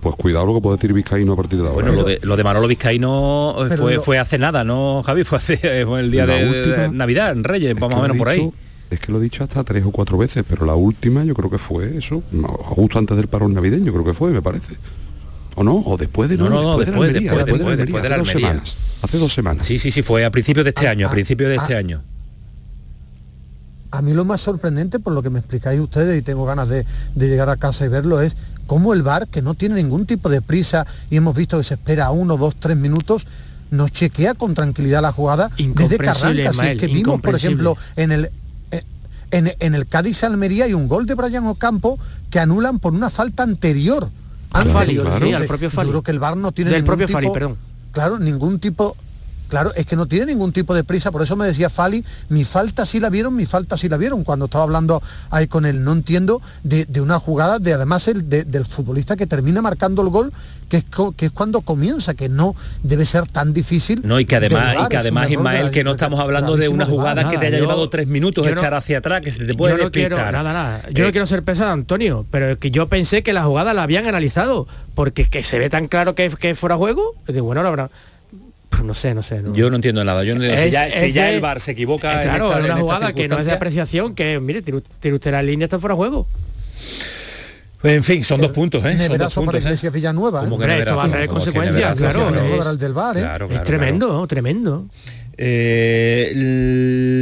Pues cuidado lo que puede decir Vizcaíno a partir de ahora. Bueno, lo de, lo de Manolo Vizcaíno eh, fue, lo- fue hace nada, ¿no, Javi? Fue, hace, fue el día de, de última- Navidad, en Reyes, más o menos lo por ahí. Es que lo he dicho hasta tres o cuatro veces, pero la última yo creo que fue eso, justo antes del parón navideño, creo que fue, me parece. ¿O no? ¿O después de No, no, no, de después, la Almería, después, de la después, después de la hace dos Almería. semanas. Hace dos semanas. Sí, sí, sí, fue a principios de este año, a principios de ah, este año. A mí lo más sorprendente, por lo que me explicáis ustedes, y tengo ganas de, de llegar a casa y verlo, es cómo el bar, que no tiene ningún tipo de prisa, y hemos visto que se espera uno, dos, tres minutos, nos chequea con tranquilidad la jugada desde que arranca. Si es que vimos, por ejemplo, en el eh, en, en el Cádiz Almería hay un gol de Brian Ocampo que anulan por una falta anterior. Fali, Anterior. sí, al propio yo Fali. creo que el bar no tiene Del ningún propio tipo, Fali, perdón. Claro, ningún tipo Claro, es que no tiene ningún tipo de prisa, por eso me decía Fali, mi falta sí la vieron, mi falta sí la vieron, cuando estaba hablando ahí con él, no entiendo de, de una jugada de además el, de- del futbolista que termina marcando el gol, que es, que es cuando comienza, que no debe ser tan difícil. No, y que además, de y que además Ismael, que no estamos hablando de una jugada que te haya yo- llevado tres minutos echar no- hacia atrás, que se te puede yo no quiero nada, nada. Yo Eh, no quiero ser pesado, Antonio, pero es que yo pensé que la jugada la habían analizado, porque que se ve tan claro que, que fuera juego, de bueno, ahora habrá. No sé, no sé. no. Yo no entiendo nada. Yo no- si Es- ya, si es ya de- el bar se equivoca Eh, en claro, esta- es en una jugada que no es de apreciación, que mire, tire, tire usted la línea, está fuera de juego. En fin, son dos puntos, ¿eh? Son dos Neverazo para puntos, ¿eh? Iglesias Villanueva. ¿eh? ¿Cómo que Hombre, esto va a traer ¿Cómo que consecuencias, claro, es- Villanueva del bar, ¿eh? Claro, es claro, tremendo, tremendo. Eh,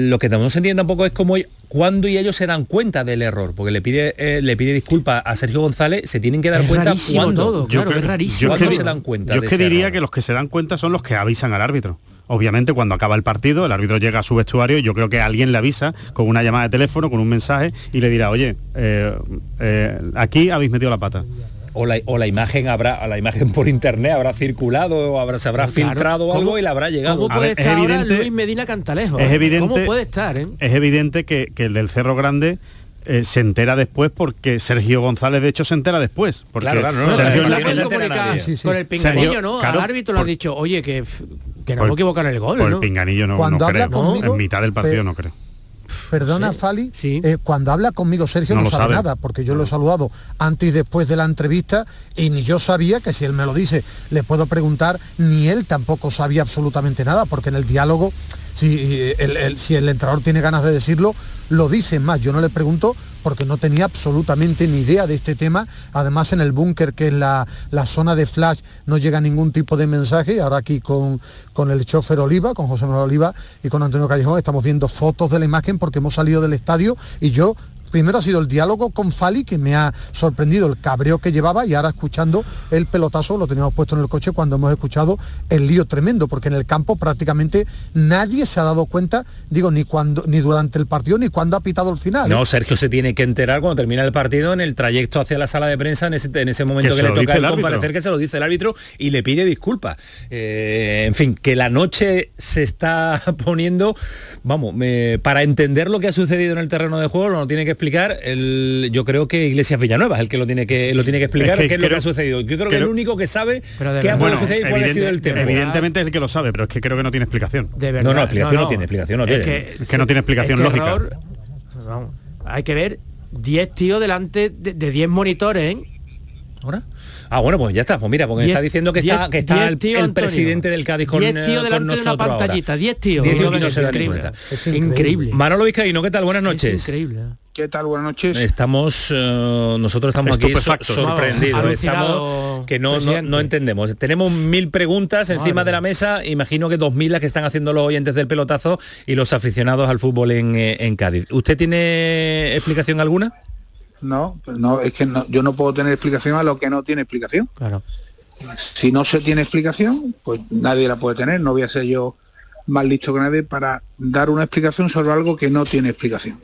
lo que no se entiende tampoco es cómo cuándo y ellos se dan cuenta del error, porque le pide eh, le pide disculpas a Sergio González, se tienen que dar Es cuenta cuándo. todo, claro, creo- es rarísimo. yo es ¿Cuándo que- se dan cuenta Yo es que diría error? que los que se dan cuenta son los que avisan al árbitro. Obviamente cuando acaba el partido, el árbitro llega a su vestuario y yo creo que alguien le avisa con una llamada de teléfono, con un mensaje y le dirá, oye, eh, eh, aquí habéis metido la pata. O la, o la imagen habrá, la imagen por internet habrá circulado, o habrá, se habrá Claro, filtrado ¿cómo- algo y le habrá llegado. ¿Cómo puede ver, es estar ahora evidente- Luis Medina Cantalejo? Es evidente, ¿Cómo puede estar, eh? es evidente que, que el del Cerro Grande eh, se entera después porque Sergio González de hecho se entera después. Porque Claro, claro, no, Sergio no, Se no. Sí, sí. con el pinganillo, ¿no? claro, Al árbitro le ha por- dicho, oye, que, que no por- me equivocar en el gol, por ¿no? el pinganillo no, Cuando no habla creo. conmigo, en mitad del partido pe- no creo. Perdona, Sí, Fali, sí. eh, cuando habla conmigo Sergio No no, lo sabe, sabe. nada, porque yo lo he saludado antes y después de la entrevista y ni yo sabía que si él me lo dice le puedo preguntar, ni él tampoco sabía absolutamente nada, porque en el diálogo, si el, el- si el entrenador tiene ganas de decirlo, lo dice Es más. Yo no le pregunto porque no tenía absolutamente ni idea de este tema. Además en el búnker, que es la, la zona de flash, no llega ningún tipo de mensaje. Ahora aquí con, con el chofer Oliva, con José Manuel Oliva y con Antonio Callejón, estamos viendo fotos de la imagen porque hemos salido del estadio y yo Primero ha sido el diálogo con Fali, que me ha sorprendido el cabreo que llevaba, y ahora escuchando el pelotazo, lo teníamos puesto en el coche cuando hemos escuchado el lío tremendo, porque en el campo prácticamente nadie se ha dado cuenta, digo, ni cuando, ni durante el partido, ni cuando ha pitado el final. ¿eh? No, Sergio se tiene que enterar cuando termina el partido en el trayecto hacia la sala de prensa, en ese, en ese momento Que le toca el comparecer, que se lo dice el árbitro y le pide disculpas. Eh, en fin, que la noche se está poniendo, vamos, me- para entender lo que ha sucedido en el terreno de juego, lo tiene que explicar, el, yo creo que Iglesias Villanueva es el que lo tiene que, lo tiene que explicar, Es que qué es lo que ha sucedido. Yo creo que el único que sabe qué ha podido suceder y cuál ha sido el evidente- tema. evidentemente es el que lo sabe, pero es que creo que no tiene explicación. De verdad. No, no, explicación no tiene, explicación no es tiene. Que, Es que no tiene explicación este lógica. error, vamos, hay que ver 10 tíos delante de de 10 monitores, ¿eh? ¿Ahora? Ah, bueno, pues ya está. Pues mira, porque Diez- está diciendo que está, diez- que está el, tíos, presidente del Cádiz con, Diez tíos con delante de una pantallita, 10 tíos. Diez tíos y no se dan cuenta. Es increíble. Manolo Vizcaíno, ¿qué tal? Buenas Es noches. increíble. ¿Qué tal? Buenas noches. Estamos, eh, nosotros estamos aquí so- sorprendidos, Alucinado, estamos que no, no, entendemos. Tenemos mil preguntas encima Madre de la mesa, imagino que dos mil las que están haciendo los oyentes del pelotazo y los aficionados al fútbol en, eh, en Cádiz. ¿Usted tiene explicación alguna? No, pues no, es que no- yo no puedo tener explicación a lo que no tiene explicación. Claro. Si no se tiene explicación, pues nadie la puede tener. No voy a ser yo más listo que nadie para dar una explicación sobre algo que no tiene explicación.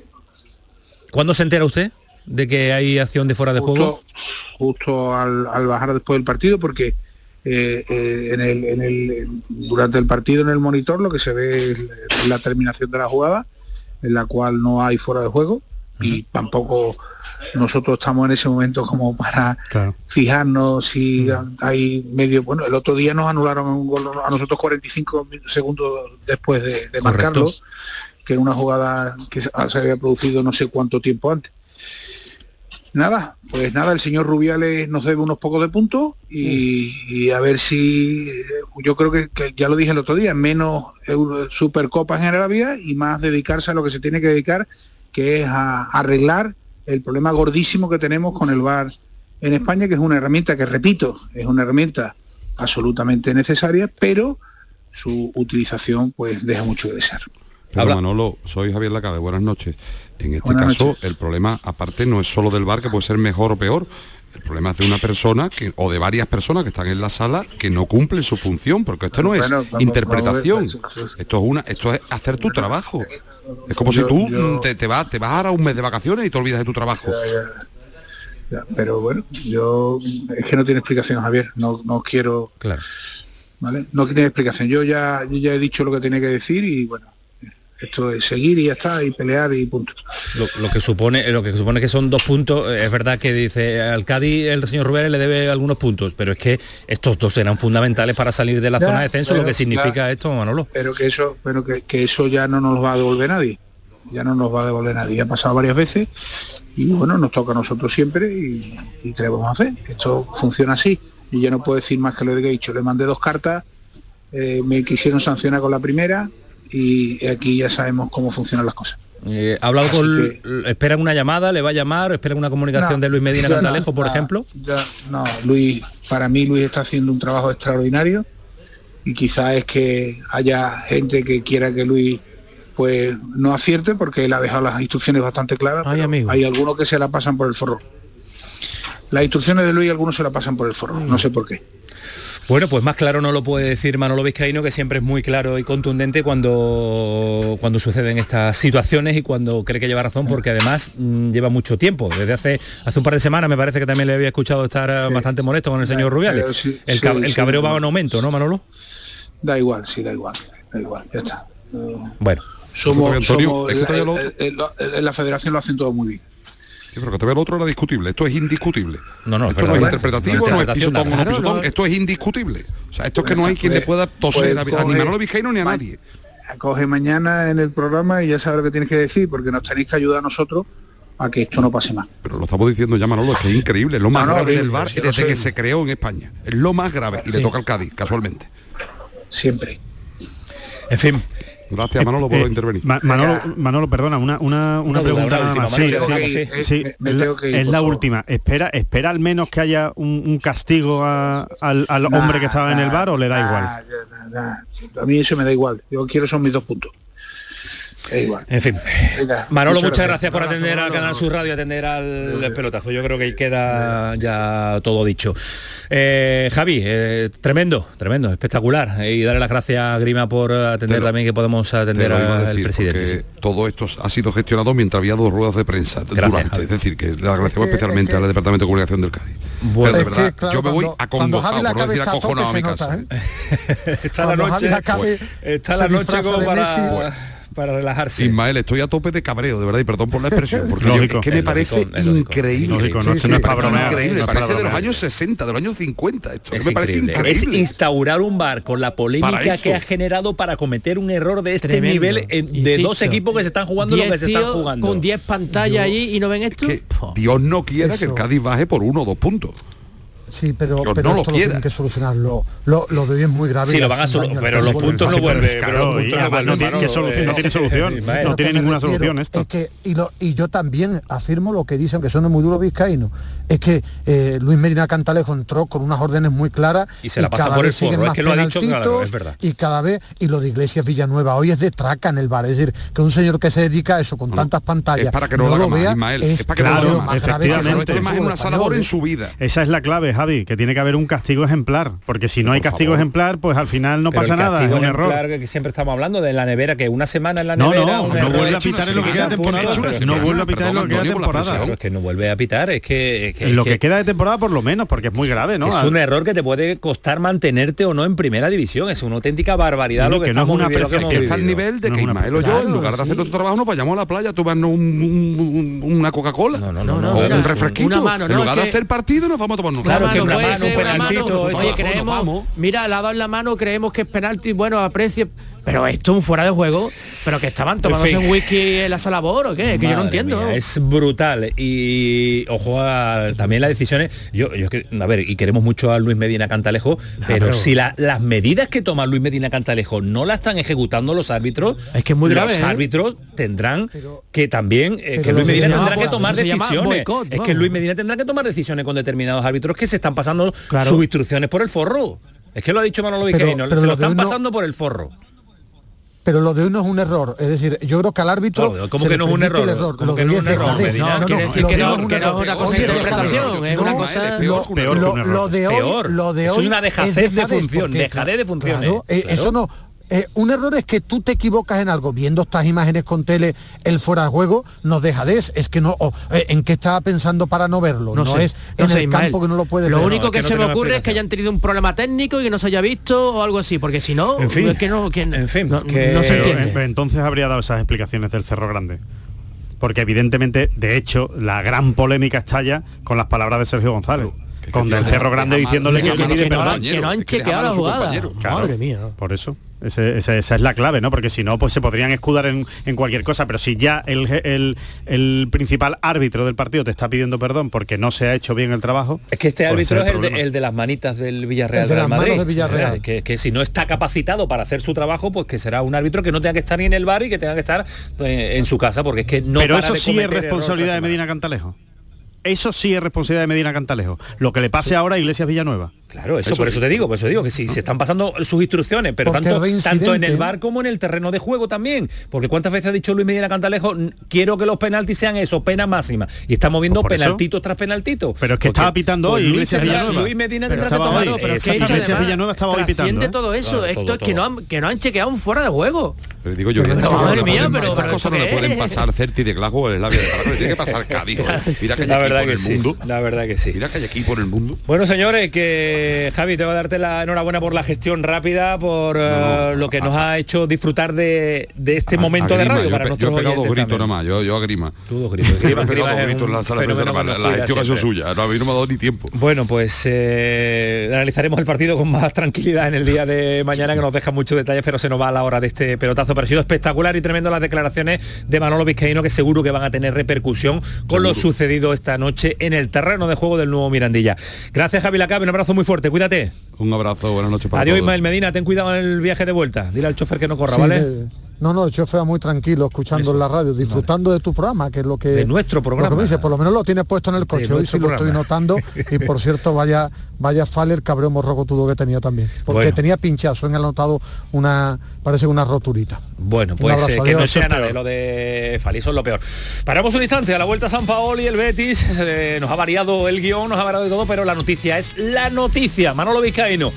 ¿Cuándo se entera usted de que hay acción de fuera de juego? Justo al, al bajar después del partido, porque eh, eh, en el, en el- durante el partido en el monitor lo que se ve es la terminación de la jugada, en la cual no hay fuera de juego y tampoco nosotros estamos en ese momento como para fijarnos si hay medio bueno el otro día nos anularon un gol a nosotros 45 min- segundos después de, de marcarlo que era una jugada que se se había producido no sé cuánto tiempo antes nada pues nada el señor Rubiales nos debe unos pocos de puntos y, a ver si eh, yo creo que, ya lo dije el otro día menos supercopas en vida y más dedicarse a lo que se tiene que dedicar que es a arreglar el problema gordísimo que tenemos con el VAR en España, que es una herramienta que, repito, es una herramienta absolutamente necesaria, pero su utilización pues deja mucho de desear. Pero Manolo, soy Javier Lacabe, buenas noches. En este Buenas caso, noches. el problema, aparte, no es solo del bar, que puede ser mejor o peor. El problema es de una persona que, o de varias personas que están en la sala que no cumplen su función, porque esto no es Bueno, vamos- interpretación. vamos a ver, Esto es una, esto es hacer tu trabajo. Es como Yo- si tú yo- te, te vas, te vas ahora un mes de vacaciones y te olvidas de tu trabajo. Ya, pero bueno, yo es que no tiene explicación, Javier. No, no quiero. Claro. ¿Vale? No tiene explicación. Yo ya, yo ya he dicho lo que tenía que decir y bueno, esto es seguir y ya está, y pelear y punto. Lo, lo que supone lo que supone que son dos puntos eh, es verdad que dice al Cádiz el señor Rubiales le debe algunos puntos pero es que estos dos eran fundamentales para salir de la Ya, zona de descenso lo que significa ya. esto Manolo. Pero que eso pero que, que eso ya no nos va a devolver nadie. Ya no nos va a devolver nadie. Ha pasado varias veces y bueno nos toca a nosotros siempre y, y qué le vamos a hacer. Esto funciona así. Y yo no puedo decir más que lo que he dicho le mandé dos cartas eh, me quisieron sancionar con la primera y aquí ya sabemos cómo funcionan las cosas. Eh, ha hablado Así con esperan una llamada le va a llamar esperan una comunicación No, de Luis Medina Cantalejo no, por ejemplo ya, no Luis para mí Luis está haciendo un trabajo extraordinario y quizás es que haya gente que quiera que Luis pues no acierte porque él ha dejado las instrucciones bastante claras pero hay algunos que se la pasan por el forro. Las instrucciones de Luis algunos se la pasan por el forro no. sé por qué Bueno, pues más claro no lo puede decir Manolo Vizcaíno, que siempre es muy claro y contundente cuando, cuando suceden estas situaciones y cuando cree que lleva razón, porque además mm, lleva mucho tiempo. Desde hace, hace un par de semanas me parece que también le había escuchado estar eh, bastante molesto con el señor Rubiales. sí, el, sí, el sí, cabreo va no. en aumento, ¿no, Manolo? da igual sí da igual da igual ya está Bueno. somos, somos- la federación lo hacen todo muy bien Sí, pero que todavía lo otro era discutible. Esto es indiscutible. No, no, esto no es interpretativo, no, no es pisotón, nada. no pisotón. no. Esto es indiscutible. O sea, esto es que no hay quien le Pues- pueda toser a, pues a ni Manolo Vizcaíno ni a nadie. coge mañana en el programa y ya sabe lo que tienes que decir porque nos tenéis que ayudar a nosotros a que esto no pase más Pero lo estamos diciendo ya, Manolo, es que es increíble. Es lo más grave del bar desde que se creó en España. Es lo más grave. Y le toca al Cádiz, casualmente. Siempre. En fin. Gracias, Manolo, por Eh, intervenir. Ma- Manolo, Manolo, perdona, una, una, una pregunta nada última, más. Sí, Eh, es la- última. Espera, espera al menos que haya un, un castigo a- al, al hombre que estaba en el bar o le da igual. Nah, nah, nah. A mí eso me da igual. Yo quiero son mis dos puntos. Igual. En fin. Venga, Manolo, muchas gracias, por atender al Canal Sur Radio, atender al pelotazo. Yo creo que ahí queda ya todo dicho. Eh, Javi, eh, tremendo, tremendo, espectacular. Y darle las gracias a Grima por atender también que podemos Te atender a al presidente. sí. todo esto ha sido gestionado mientras había dos ruedas de prensa durante. Es decir, que le agradecemos especialmente al Departamento de Comunicación del Cádiz. Bueno. Pero de verdad, que, claro, yo me voy Javi la por no decir a acojonado a mi casa. ¿eh? está la noche, está la noche como para. Para relajarse. Ismael, estoy a tope de cabreo, de verdad, y perdón por la expresión, porque Lógico. yo- es que me parece increíble. Increíble, parece de los años 60, de los años 50. Esto Es me parece increíble. Es instaurar un bar con la polémica que ha generado para cometer un error de este Tremendo. nivel en- de Insisto. dos equipos que se están jugando lo que Diez se están jugando. Con 10 pantallas allí y no ven esto. Dios no quiera que el Cádiz baje por uno o dos puntos. Sí, pero, pero no esto lo tienen que solucionarlo. Lo, lo de hoy es muy grave. Sí, lo van a solucionar, pero, los puntos no vuelven. No tiene solución, no tiene eh, eh, ninguna solución esto. Es que, y, lo, y yo también afirmo lo que dicen, que son muy duros vizcaínos, es que eh, Luis Medina Cantalejo entró con unas órdenes muy claras y se la pasa por el. Y cada vez, y lo de Iglesias Villanueva hoy es de traca en el bar, es decir, que un señor que se dedica a eso con tantas pantallas, es para que no lo, vea, es, para que no lo más grave que este en su vida. Esa es la clave, Javi, que tiene que haber un castigo ejemplar, porque si no hay castigo ejemplar, pues al final no pasa nada, es un error. que siempre estamos hablando de la nevera, que una semana en la nevera... No, no, no vuelve a pitar en lo que queda temporada. No vuelve a pitar temporada. Es que no vuelve a pitar, es que... En lo que queda de temporada por lo menos, porque es muy grave, ¿no? Es un error que te puede costar mantenerte o no en primera división, es una auténtica barbaridad lo que, no es una que está al nivel de que Ismael o yo, en lugar de hacer otro trabajo, nos vayamos a la playa a tomarnos una Coca-Cola. Un refresquito. En lugar de hacer partido, nos vamos a tomar un mano, una mano, un penaltito. Oye, creemos, mira, le ha dado en la mano, creemos que es penalti, bueno, aprecie, pero esto un fuera de juego, pero que estaban tomándose un whisky en la salabor o qué, que yo no entiendo. Es brutal y ojo a también las decisiones. Yo, yo a ver, y queremos mucho a Luis Medina Cantalejo, ah, pero, si las medidas que toma Luis Medina Cantalejo no las están ejecutando los árbitros, es que es muy grave. Los árbitros tendrán que también eh, que Luis Medina tendrá que tomar decisiones. Es que Luis Medina tendrá que tomar decisiones con determinados árbitros que se están pasando sus instrucciones por el forro. Es que lo ha dicho Manolo Vigerino, se lo están pasando por el forro pero lo de uno es un error. Es decir, yo creo que al árbitro. Claro, ¿Cómo se que no es un error? error. Lo de no es un error. Lo de interpretación. Es una de hoy. Es una dejadez de función. Dejadez de función. E, eso no. Eh, un error es que tú te equivocas en algo. Viendo estas imágenes con tele, el fuera de juego nos deja de es, es que no, eh, ¿en qué estaba pensando para no verlo? No, es en el campo que no lo puede Lo único que, se me ocurre es que hayan tenido un problema técnico y que no se haya visto o algo así, porque si no, en fin, es que no, que... no se entiende. Eh, entonces habría dado esas explicaciones del Cerro Grande porque evidentemente, de hecho, la gran polémica estalla con las palabras de Sergio González. Con el cerro grande diciéndole que, no han chequeado la jugada. Madre mía. Por eso. Esa, es la clave, ¿no? Porque si no, pues se podrían escudar en, en cualquier cosa, pero si ya el, el, principal árbitro del partido te está pidiendo perdón porque no se ha hecho bien el trabajo. Es que este pues árbitro es el de, de, las manitas del Villarreal. De, las Madrid, manos Villarreal. Que, que, si no está capacitado para hacer su trabajo, pues que será un árbitro que no tenga que estar ni en el bar y que tenga que estar eh, en, su casa, porque es que no. Pero eso sí es responsabilidad de Medina Cantalejo eso sí es responsabilidad de Medina Cantalejo. Lo que le pase ahora a Iglesias Villanueva. Claro, eso, por eso te digo, por eso digo que sí, ¿No? se están pasando sus instrucciones, pero tanto, en el bar como en el terreno de juego también. Porque cuántas veces ha dicho Luis Medina Cantalejo, quiero que los penaltis sean eso, pena máxima. Y estamos viendo pues penaltitos tras penaltitos. Pero es que estaba pitando pues, hoy Iglesias Villanueva. Luis Medina pero estaba pero que Iglesias Villanueva todo eso, claro, Héctor, todo, todo. Que, no han, chequeado un fuera de juego. Pero digo yo, estas cosas no le pueden pasar Certi de Glasgow o el Slavia de Tiene que pasar Cádiz. Mira que verdad que sí. La verdad que sí. Mira que hay aquí por el mundo. Bueno, señores, que Javi, tengo que darte la enhorabuena por la gestión rápida, por eh, lo que nos ha hecho disfrutar de, de este momento de radio para yo nuestros he pegado dos gritos también. nada más, yo, yo a grima. Tú gritos. Grima, gritos en la sala de. La gestión suya, no, a mí no me ha dado ni tiempo. Bueno, pues eh, analizaremos el partido con más tranquilidad en el día de mañana, que nos deja muchos detalles, pero se nos va a la hora de este pelotazo. Pero ha sido espectacular y tremendo las declaraciones de Manolo Vizcaíno, que seguro que van a tener repercusión con lo sucedido esta noche en el terreno de juego del nuevo Mirandilla. Gracias, Javi Lacabe, un abrazo muy fuerte, cuídate. Un abrazo, buenas noches para Adiós, todos. Ismael Medina, ten cuidado en el viaje de vuelta. Dile al chofer que no corra, ¿vale? No, no, yo fue muy tranquilo escuchando en la radio, disfrutando de tu programa, que es lo que... De nuestro programa. Por lo menos lo tienes puesto en el coche, hoy sí lo estoy notando. Y por cierto, vaya, vaya fale el cabrón morrocotudo que tenía también. Porque tenía pinchazo, en el notado una, parece una roturita. Bueno, pues eh, que no sea nada de lo de Fali, eso es lo peor. Paramos un instante, a la vuelta a San Paolo y el Betis, nos ha variado el guion, nos ha variado de todo, pero la noticia es la noticia. Manolo Vizcaíno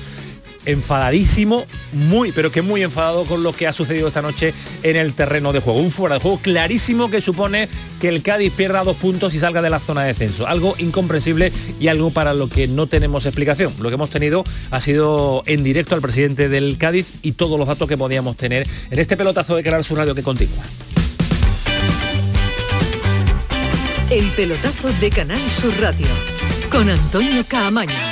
enfadadísimo, muy, pero que muy enfadado con lo que ha sucedido esta noche en el terreno de juego. Un fuera de juego clarísimo que supone que el Cádiz pierda dos puntos y salga de la zona de descenso. Algo incomprensible y algo para lo que no tenemos explicación. Lo que hemos tenido ha sido en directo al presidente del Cádiz y todos los datos que podíamos tener en este pelotazo de Canal Sur Radio que continúa. El pelotazo de Canal Sur Radio con Antonio Caamaño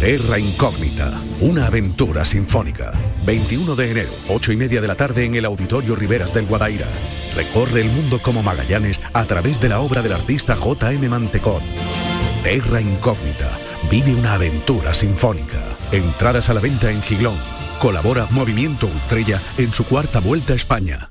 Terra Incógnita, una aventura sinfónica. 21 de enero, 8 y media de la tarde en el Auditorio Riveras del Guadaira. Recorre el mundo como Magallanes a través de la obra del artista J.M. Mantecón. Terra Incógnita, vive una aventura sinfónica. Entradas a la venta en Giglón. Colabora Movimiento Utrella en su cuarta vuelta a España.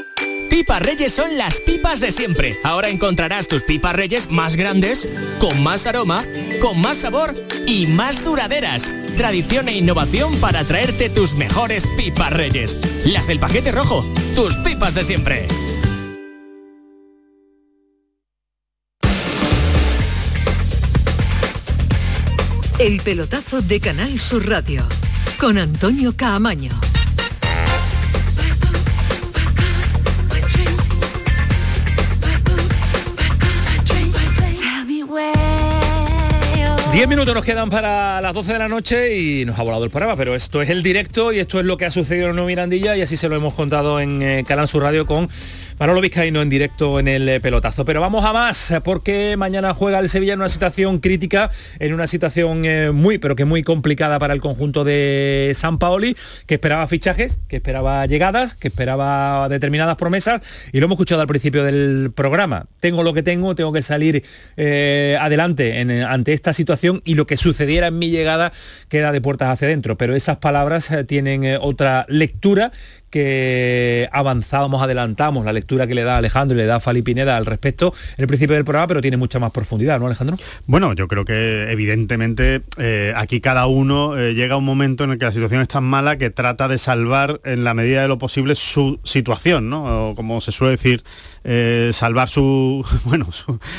Pipas Reyes son las pipas de siempre. Ahora encontrarás tus pipas Reyes más grandes, con más aroma, con más sabor y más duraderas. Tradición e innovación para traerte tus mejores pipas Reyes. Las del paquete rojo, tus pipas de siempre. El pelotazo de Canal Sur Radio con Antonio Caamaño. Diez minutos nos quedan para las 12 de la noche y nos ha volado el programa, pero esto es el directo y esto es lo que ha sucedido en Nueva Mirandilla y así se lo hemos contado en eh, Canal Sur Radio con Manolo Vizcaíno en directo en el eh, pelotazo. Pero vamos a más, porque mañana juega el Sevilla en una situación crítica, en una situación eh, muy, pero que muy complicada para el conjunto de San Paoli, que esperaba fichajes, que esperaba llegadas, que esperaba determinadas promesas, y lo hemos escuchado al principio del programa. Tengo lo que tengo, tengo que salir eh, adelante ante esta situación y lo que sucediera en mi llegada queda de puertas hacia adentro. Pero esas palabras eh, tienen eh, otra lectura que avanzábamos, adelantamos, la lectura que le da Alejandro y le da Fali Pineda al respecto en el principio del programa, pero tiene mucha más profundidad, ¿no, Alejandro? Bueno, yo creo que evidentemente eh, aquí cada uno eh, llega a un momento en el que la situación es tan mala que trata de salvar en la medida de lo posible su situación, ¿no? Como se suele decir, eh, salvar su, bueno,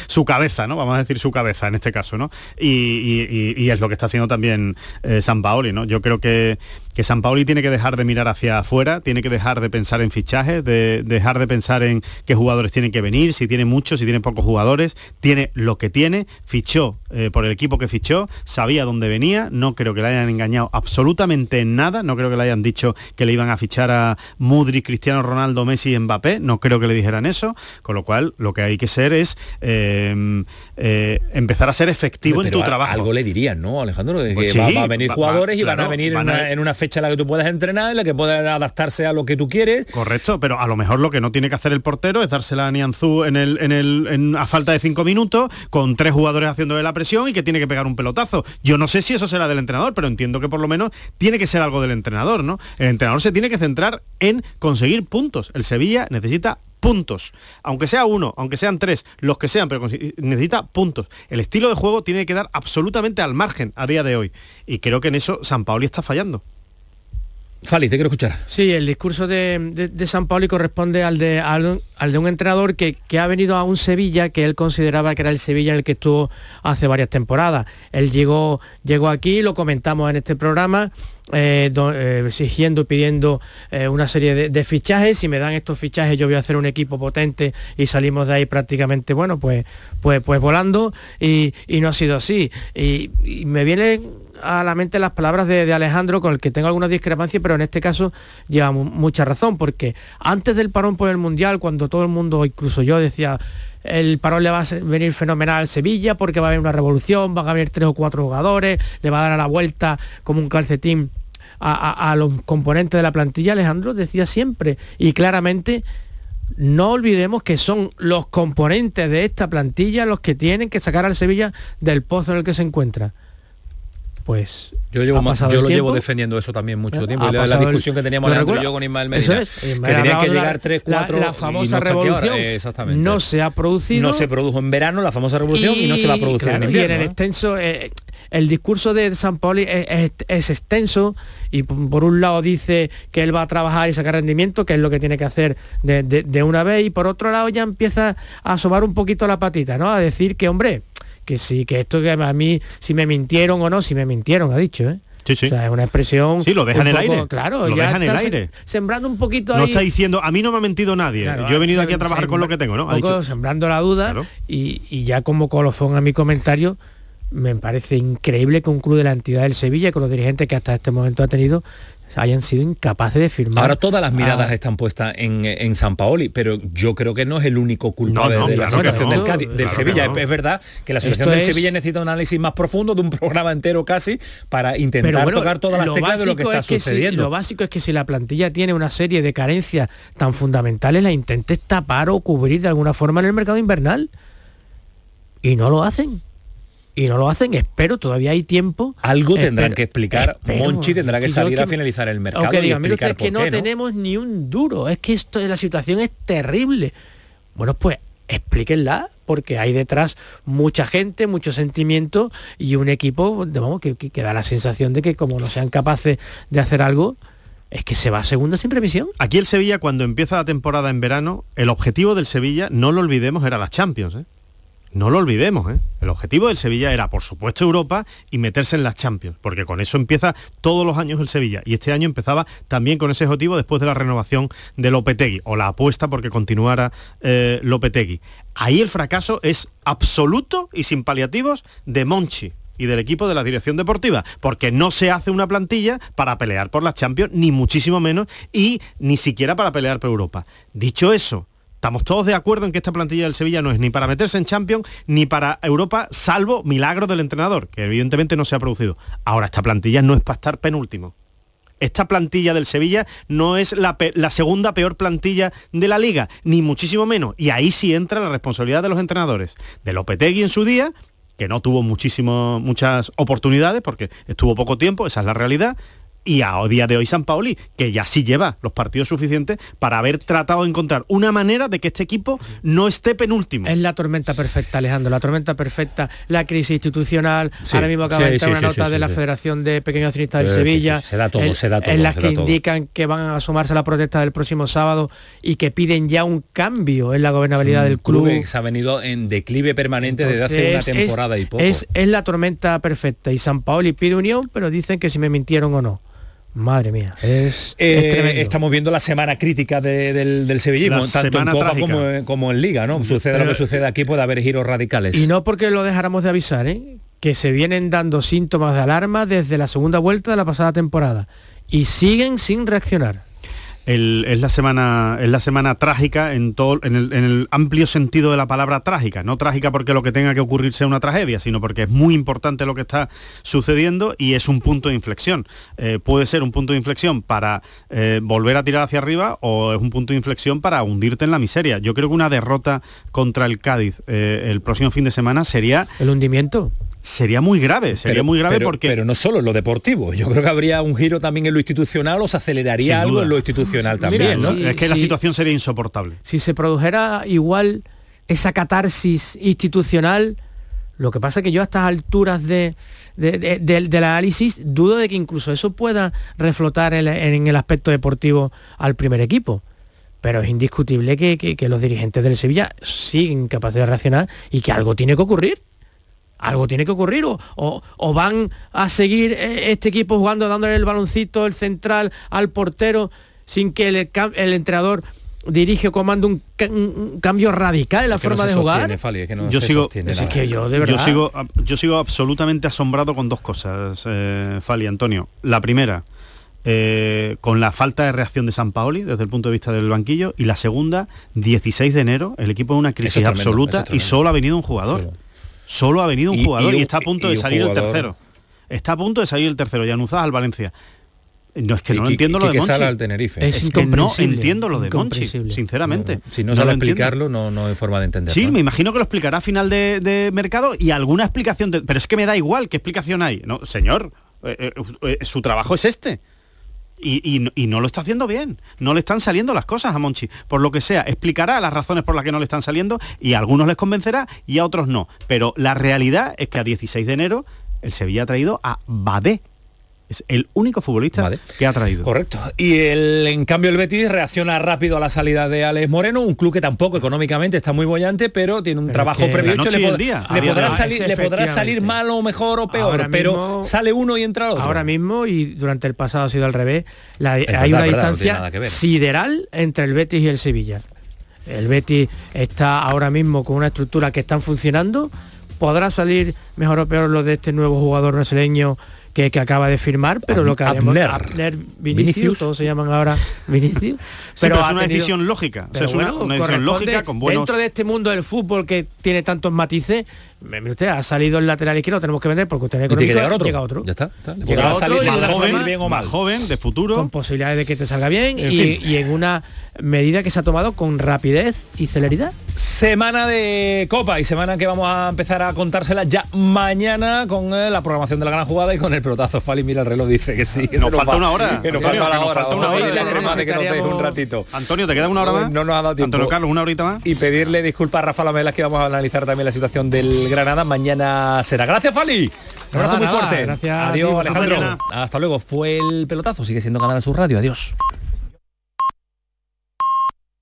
su, cabeza, ¿no? Vamos a decir su cabeza en este caso, ¿no? Y- y es lo que está haciendo también eh, San Paoli, ¿no? Yo creo que, que San Paoli tiene que dejar de mirar hacia afuera, tiene que dejar de pensar en fichajes, de dejar de pensar en qué jugadores tienen que venir, si tiene muchos, si tiene pocos jugadores, tiene lo que tiene, fichó eh, por el equipo que fichó, sabía dónde venía, no creo que le hayan engañado absolutamente en nada, no creo que le hayan dicho que le iban a fichar a Mudri, Cristiano Ronaldo, Messi y Mbappé, no creo que le dijeran eso, con lo cual lo que hay que ser es eh, eh, empezar a ser efectivo en tu trabajo. Algo le dirían, ¿no, Alejandro? De que Pues va, sí, va a venir jugadores va- y van a venir en van a- una, en una fecha en la que tú puedas entrenar, en la que puedas adaptarse a lo que tú quieres. Correcto, pero a lo mejor lo que no tiene que hacer el portero es dársela a Nianzú en el, en el, en- a falta de cinco minutos, con tres jugadores haciéndole la presión y que tiene que pegar un pelotazo. Yo no sé si eso será del entrenador, pero entiendo que por lo menos tiene que ser algo del entrenador, ¿no? El entrenador se tiene que centrar en conseguir puntos. El Sevilla necesita puntos. Aunque sea uno, aunque sean tres, los que sean, pero necesita puntos. El estilo de juego tiene que quedar absolutamente al margen a día de hoy. Y creo que en eso San Paoli está fallando. Fali, te quiero escuchar. Sí, el discurso de, de- de San Paoli corresponde al de, un entrenador que, ha venido a un Sevilla que él consideraba que era el Sevilla en el que estuvo hace varias temporadas. Él llegó, llegó aquí, lo comentamos en este programa, eh, do- eh, exigiendo, pidiendo eh, una serie de, fichajes. Si me dan estos fichajes yo voy a hacer un equipo potente y salimos de ahí prácticamente, bueno, pues, pues, pues volando y, y no ha sido así. Y, y me viene a la mente las palabras de, Alejandro, con el que tengo algunas discrepancias, pero en este caso lleva mu- mucha razón, porque antes del parón por el Mundial, cuando todo el mundo, incluso yo, decía, el parón le va a venir fenomenal al Sevilla, porque va a haber una revolución, van a venir tres o cuatro jugadores, le va a dar a la vuelta como un calcetín a- a los componentes de la plantilla, Alejandro decía siempre y claramente no olvidemos que son los componentes de esta plantilla los que tienen que sacar al Sevilla del pozo en el que se encuentra. Pues Yo, llevo más- yo lo llevo defendiendo eso también mucho tiempo. La, la pasado el- discusión que teníamos ¿Lo Alejandro y yo con Ismael Medina. es. Que Ismael tenían que llegar 3, la- 4 la famosa revolución Exactamente. no se ha producido No se produjo en verano la famosa revolución y, no se va a producir claro, en y en invierno. el ¿no? extenso eh, el discurso de San Paoli es, es- es extenso y por un lado dice que él va a trabajar y sacar rendimiento, que es lo que tiene que hacer de, de- de una vez, y por otro lado ya empieza a asomar un poquito la patita, ¿no? A decir que, hombre, que sí, que esto que a mí, si me mintieron o no, si me mintieron, ha dicho, ¿eh? Sí, sí. O sea, es una expresión. Sí, lo deja en el poco- aire. Claro, Lo ya deja en el aire. sembrando un poquito No ahí. está diciendo, a mí no me ha mentido nadie. Claro, Yo he venido aquí a trabajar con lo que tengo, ¿no? Ha un poco dicho, sembrando la duda y, y ya como colofón a mi comentario, me parece increíble que un club de la entidad del Sevilla, con los dirigentes que hasta este momento ha tenido, hayan sido incapaces de firmar. Ahora todas las miradas a- están puestas en, en San Paoli, pero yo creo que no es el único culpable No, no, de la claro situación no. del, Cádiz- del Claro Sevilla. Es verdad que la situación del es- Sevilla necesita un análisis más profundo de un programa entero casi para intentar bueno, tocar todas las teclas de lo que está es que si- sucediendo. lo básico es que si la plantilla tiene una serie de carencias tan fundamentales, la intentes tapar o cubrir de alguna forma en el mercado invernal. Y no lo hacen. Y no lo hacen, espero, todavía hay tiempo. Algo tendrán que explicar. espero. Monchi tendrá que salir a finalizar el mercado Aunque y digan, mire explicar usted, que por no, qué, ¿no? tenemos ni un duro, es que esto la situación es terrible. Bueno, pues explíquenla, porque hay detrás mucha gente, mucho sentimiento y un equipo, de- vamos, que, que- que da la sensación de que como no sean capaces de hacer algo, es que se va a segunda sin revisión. Aquí el Sevilla, cuando empieza la temporada en verano, el objetivo del Sevilla, no lo olvidemos, era las Champions. ¿eh? No lo olvidemos. ¿eh? El objetivo del Sevilla era, por supuesto, Europa y meterse en las Champions, porque con eso empieza todos los años el Sevilla. Y este año empezaba también con ese objetivo después de la renovación de Lopetegui, o la apuesta porque continuara eh, Lopetegui. Ahí el fracaso es absoluto y sin paliativos de Monchi y del equipo de la dirección deportiva, porque no se hace una plantilla para pelear por las Champions, ni muchísimo menos, y ni siquiera para pelear por Europa. Dicho eso, estamos todos de acuerdo en que esta plantilla del Sevilla no es ni para meterse en Champions ni para Europa, salvo milagro del entrenador, que evidentemente no se ha producido. Ahora, esta plantilla no es para estar penúltimo. Esta plantilla del Sevilla no es la, segunda peor plantilla de la liga, ni muchísimo menos. Y ahí sí entra la responsabilidad de los entrenadores. De Lopetegui en su día, que no tuvo muchas oportunidades porque estuvo poco tiempo, esa es la realidad. Y a día de hoy San Paoli, que ya sí lleva los partidos suficientes para haber tratado de encontrar una manera de que este equipo no esté penúltimo. Es la tormenta perfecta, Alejandro, la tormenta perfecta, la crisis institucional. Sí, Ahora mismo acaba sí, de entrar sí, una sí, nota sí, de sí, la sí. Federación de Pequeños Accionistas sí, Sevilla, sí, se da todo, en, se da todo, en las se que da todo. indican que van a sumarse a la protesta del próximo sábado y que piden ya un cambio en la gobernabilidad del club. se ha venido en declive permanente desde hace una temporada es, y poco. Es, es la tormenta perfecta y San Paoli pide unión, pero dicen que si me mintieron o no. Madre mía, es, Eh, es estamos viendo la semana crítica de- del, del sevillismo, La tanto en Copa como, en- como en Liga, ¿no? Sucede lo que sucede aquí, puede haber giros radicales. Y no porque lo dejáramos de avisar, ¿eh? que se vienen dando síntomas de alarma desde la segunda vuelta de la pasada temporada y siguen sin reaccionar. Es la semana es la semana trágica en todo en el amplio sentido de la palabra trágica. No trágica porque lo que tenga que ocurrir sea una tragedia sino porque es muy importante lo que está sucediendo y es un punto de inflexión. Eh, puede ser un punto de inflexión para eh, volver a tirar hacia arriba o es un punto de inflexión para hundirte en la miseria. Yo creo que una derrota contra el Cádiz eh, el próximo fin de semana sería el hundimiento sería muy grave sería Pero- muy grave pero- porque pero no solo en lo deportivo yo creo que habría un giro también en lo institucional o se aceleraría Sin algo duda. en lo institucional Mira, también ¿no? es que la situación sería insoportable Si se produjera igual esa catarsis institucional, lo que pasa es que yo a estas alturas de, de- de- del- del análisis dudo de que incluso eso pueda reflotar en, en el aspecto deportivo al primer equipo. Pero es indiscutible que, que- que los dirigentes del Sevilla siguen capaces de reaccionar y que algo tiene que ocurrir. Algo tiene que ocurrir o, o- o van a seguir eh, este equipo jugando, dándole el baloncito, el central al portero, sin que el, el entrenador dirige o comanda un, ca- un cambio radical en la Es que no forma se de jugar. sostiene, Fali, es que no yo se sigo, sostiene Es que yo, de verdad. Yo sigo, yo sigo absolutamente asombrado con dos cosas, eh, Fali, Antonio. La primera, eh, con la falta de reacción de San Paoli desde el punto de vista del banquillo. Y la segunda, 16 de enero, el equipo en una crisis tremendo, absoluta es y solo ha venido un jugador. Solo ha venido un Y- jugador y está a punto y de salir el jugador- tercero. Está a punto de salir el tercero, Yanuzás al Valencia. No es que no entiendo lo de Monchi. Sala al Tenerife. Es, Es que no entiendo lo de Monchi, sinceramente. si no, No sabe explicarlo no, no hay forma de entenderlo Sí, ¿no? me imagino que lo explicará a final de, de mercado y alguna explicación, de- pero es que me da igual qué explicación hay. No, señor, eh, eh, eh, su trabajo es este. Y, y- no lo está haciendo bien. No le están saliendo las cosas a Monchi. Por lo que sea, explicará las razones por las que no le están saliendo y a algunos les convencerá y a otros no. Pero la realidad es que a 16 de enero el Sevilla ha traído a Badé. Es el único futbolista que ha traído. Correcto. Y el, en cambio el Betis reacciona rápido a la salida de Alex Moreno, un club que tampoco económicamente está muy bollante, pero tiene un Pero trabajo previo hecho. Le, pod- día, le podrá salir, le podrá salir mal o mejor o peor, Ahora pero mismo- sale uno y entra otro. Ahora mismo y durante el pasado ha sido al revés, la- hay verdad, una verdad, distancia sideral entre el Betis y el Sevilla. El Betis está ahora mismo con una estructura que están funcionando. Podrá salir mejor o peor lo de este nuevo jugador brasileño que, que acaba de firmar, pero lo que haremos Abner. Vinicius, todos se llaman ahora Vinicius. pero es una decisión lógica, o sea, es una- una decisión lógica con buenos- Dentro de este mundo del fútbol que tiene tantos matices, usted, ha salido el lateral izquierdo, lo tenemos que vender porque usted es Y tiene que económico, llegar otro. llega otro. Ya está. está. Llega otro salir, más joven, bien o mal. Más joven, de futuro. Con posibilidades de que te salga bien En y, en una medida que se ha tomado con rapidez y celeridad. Semana de Copa y semana que vamos a empezar a contársela ya mañana con eh, la programación de la gran jugada y con el pelotazo. Fali, mira el reloj, dice que sí. Que Nos falta va- una hora, Que nos Antonio, falta que nos hora. falta una a hora. a Germán que nos un ratito. Antonio, ¿te queda una hora más? No nos ha dado tiempo. Antonio Carlos, una horita más. Y pedirle disculpas a Rafa Lamela que vamos a analizar también la situación del Granada. Mañana será. Gracias, Fali. Un abrazo muy fuerte. gracias Adiós, Alejandro. Hasta luego. Fue el pelotazo. Sigue siendo Canal Sur Radio. Adiós.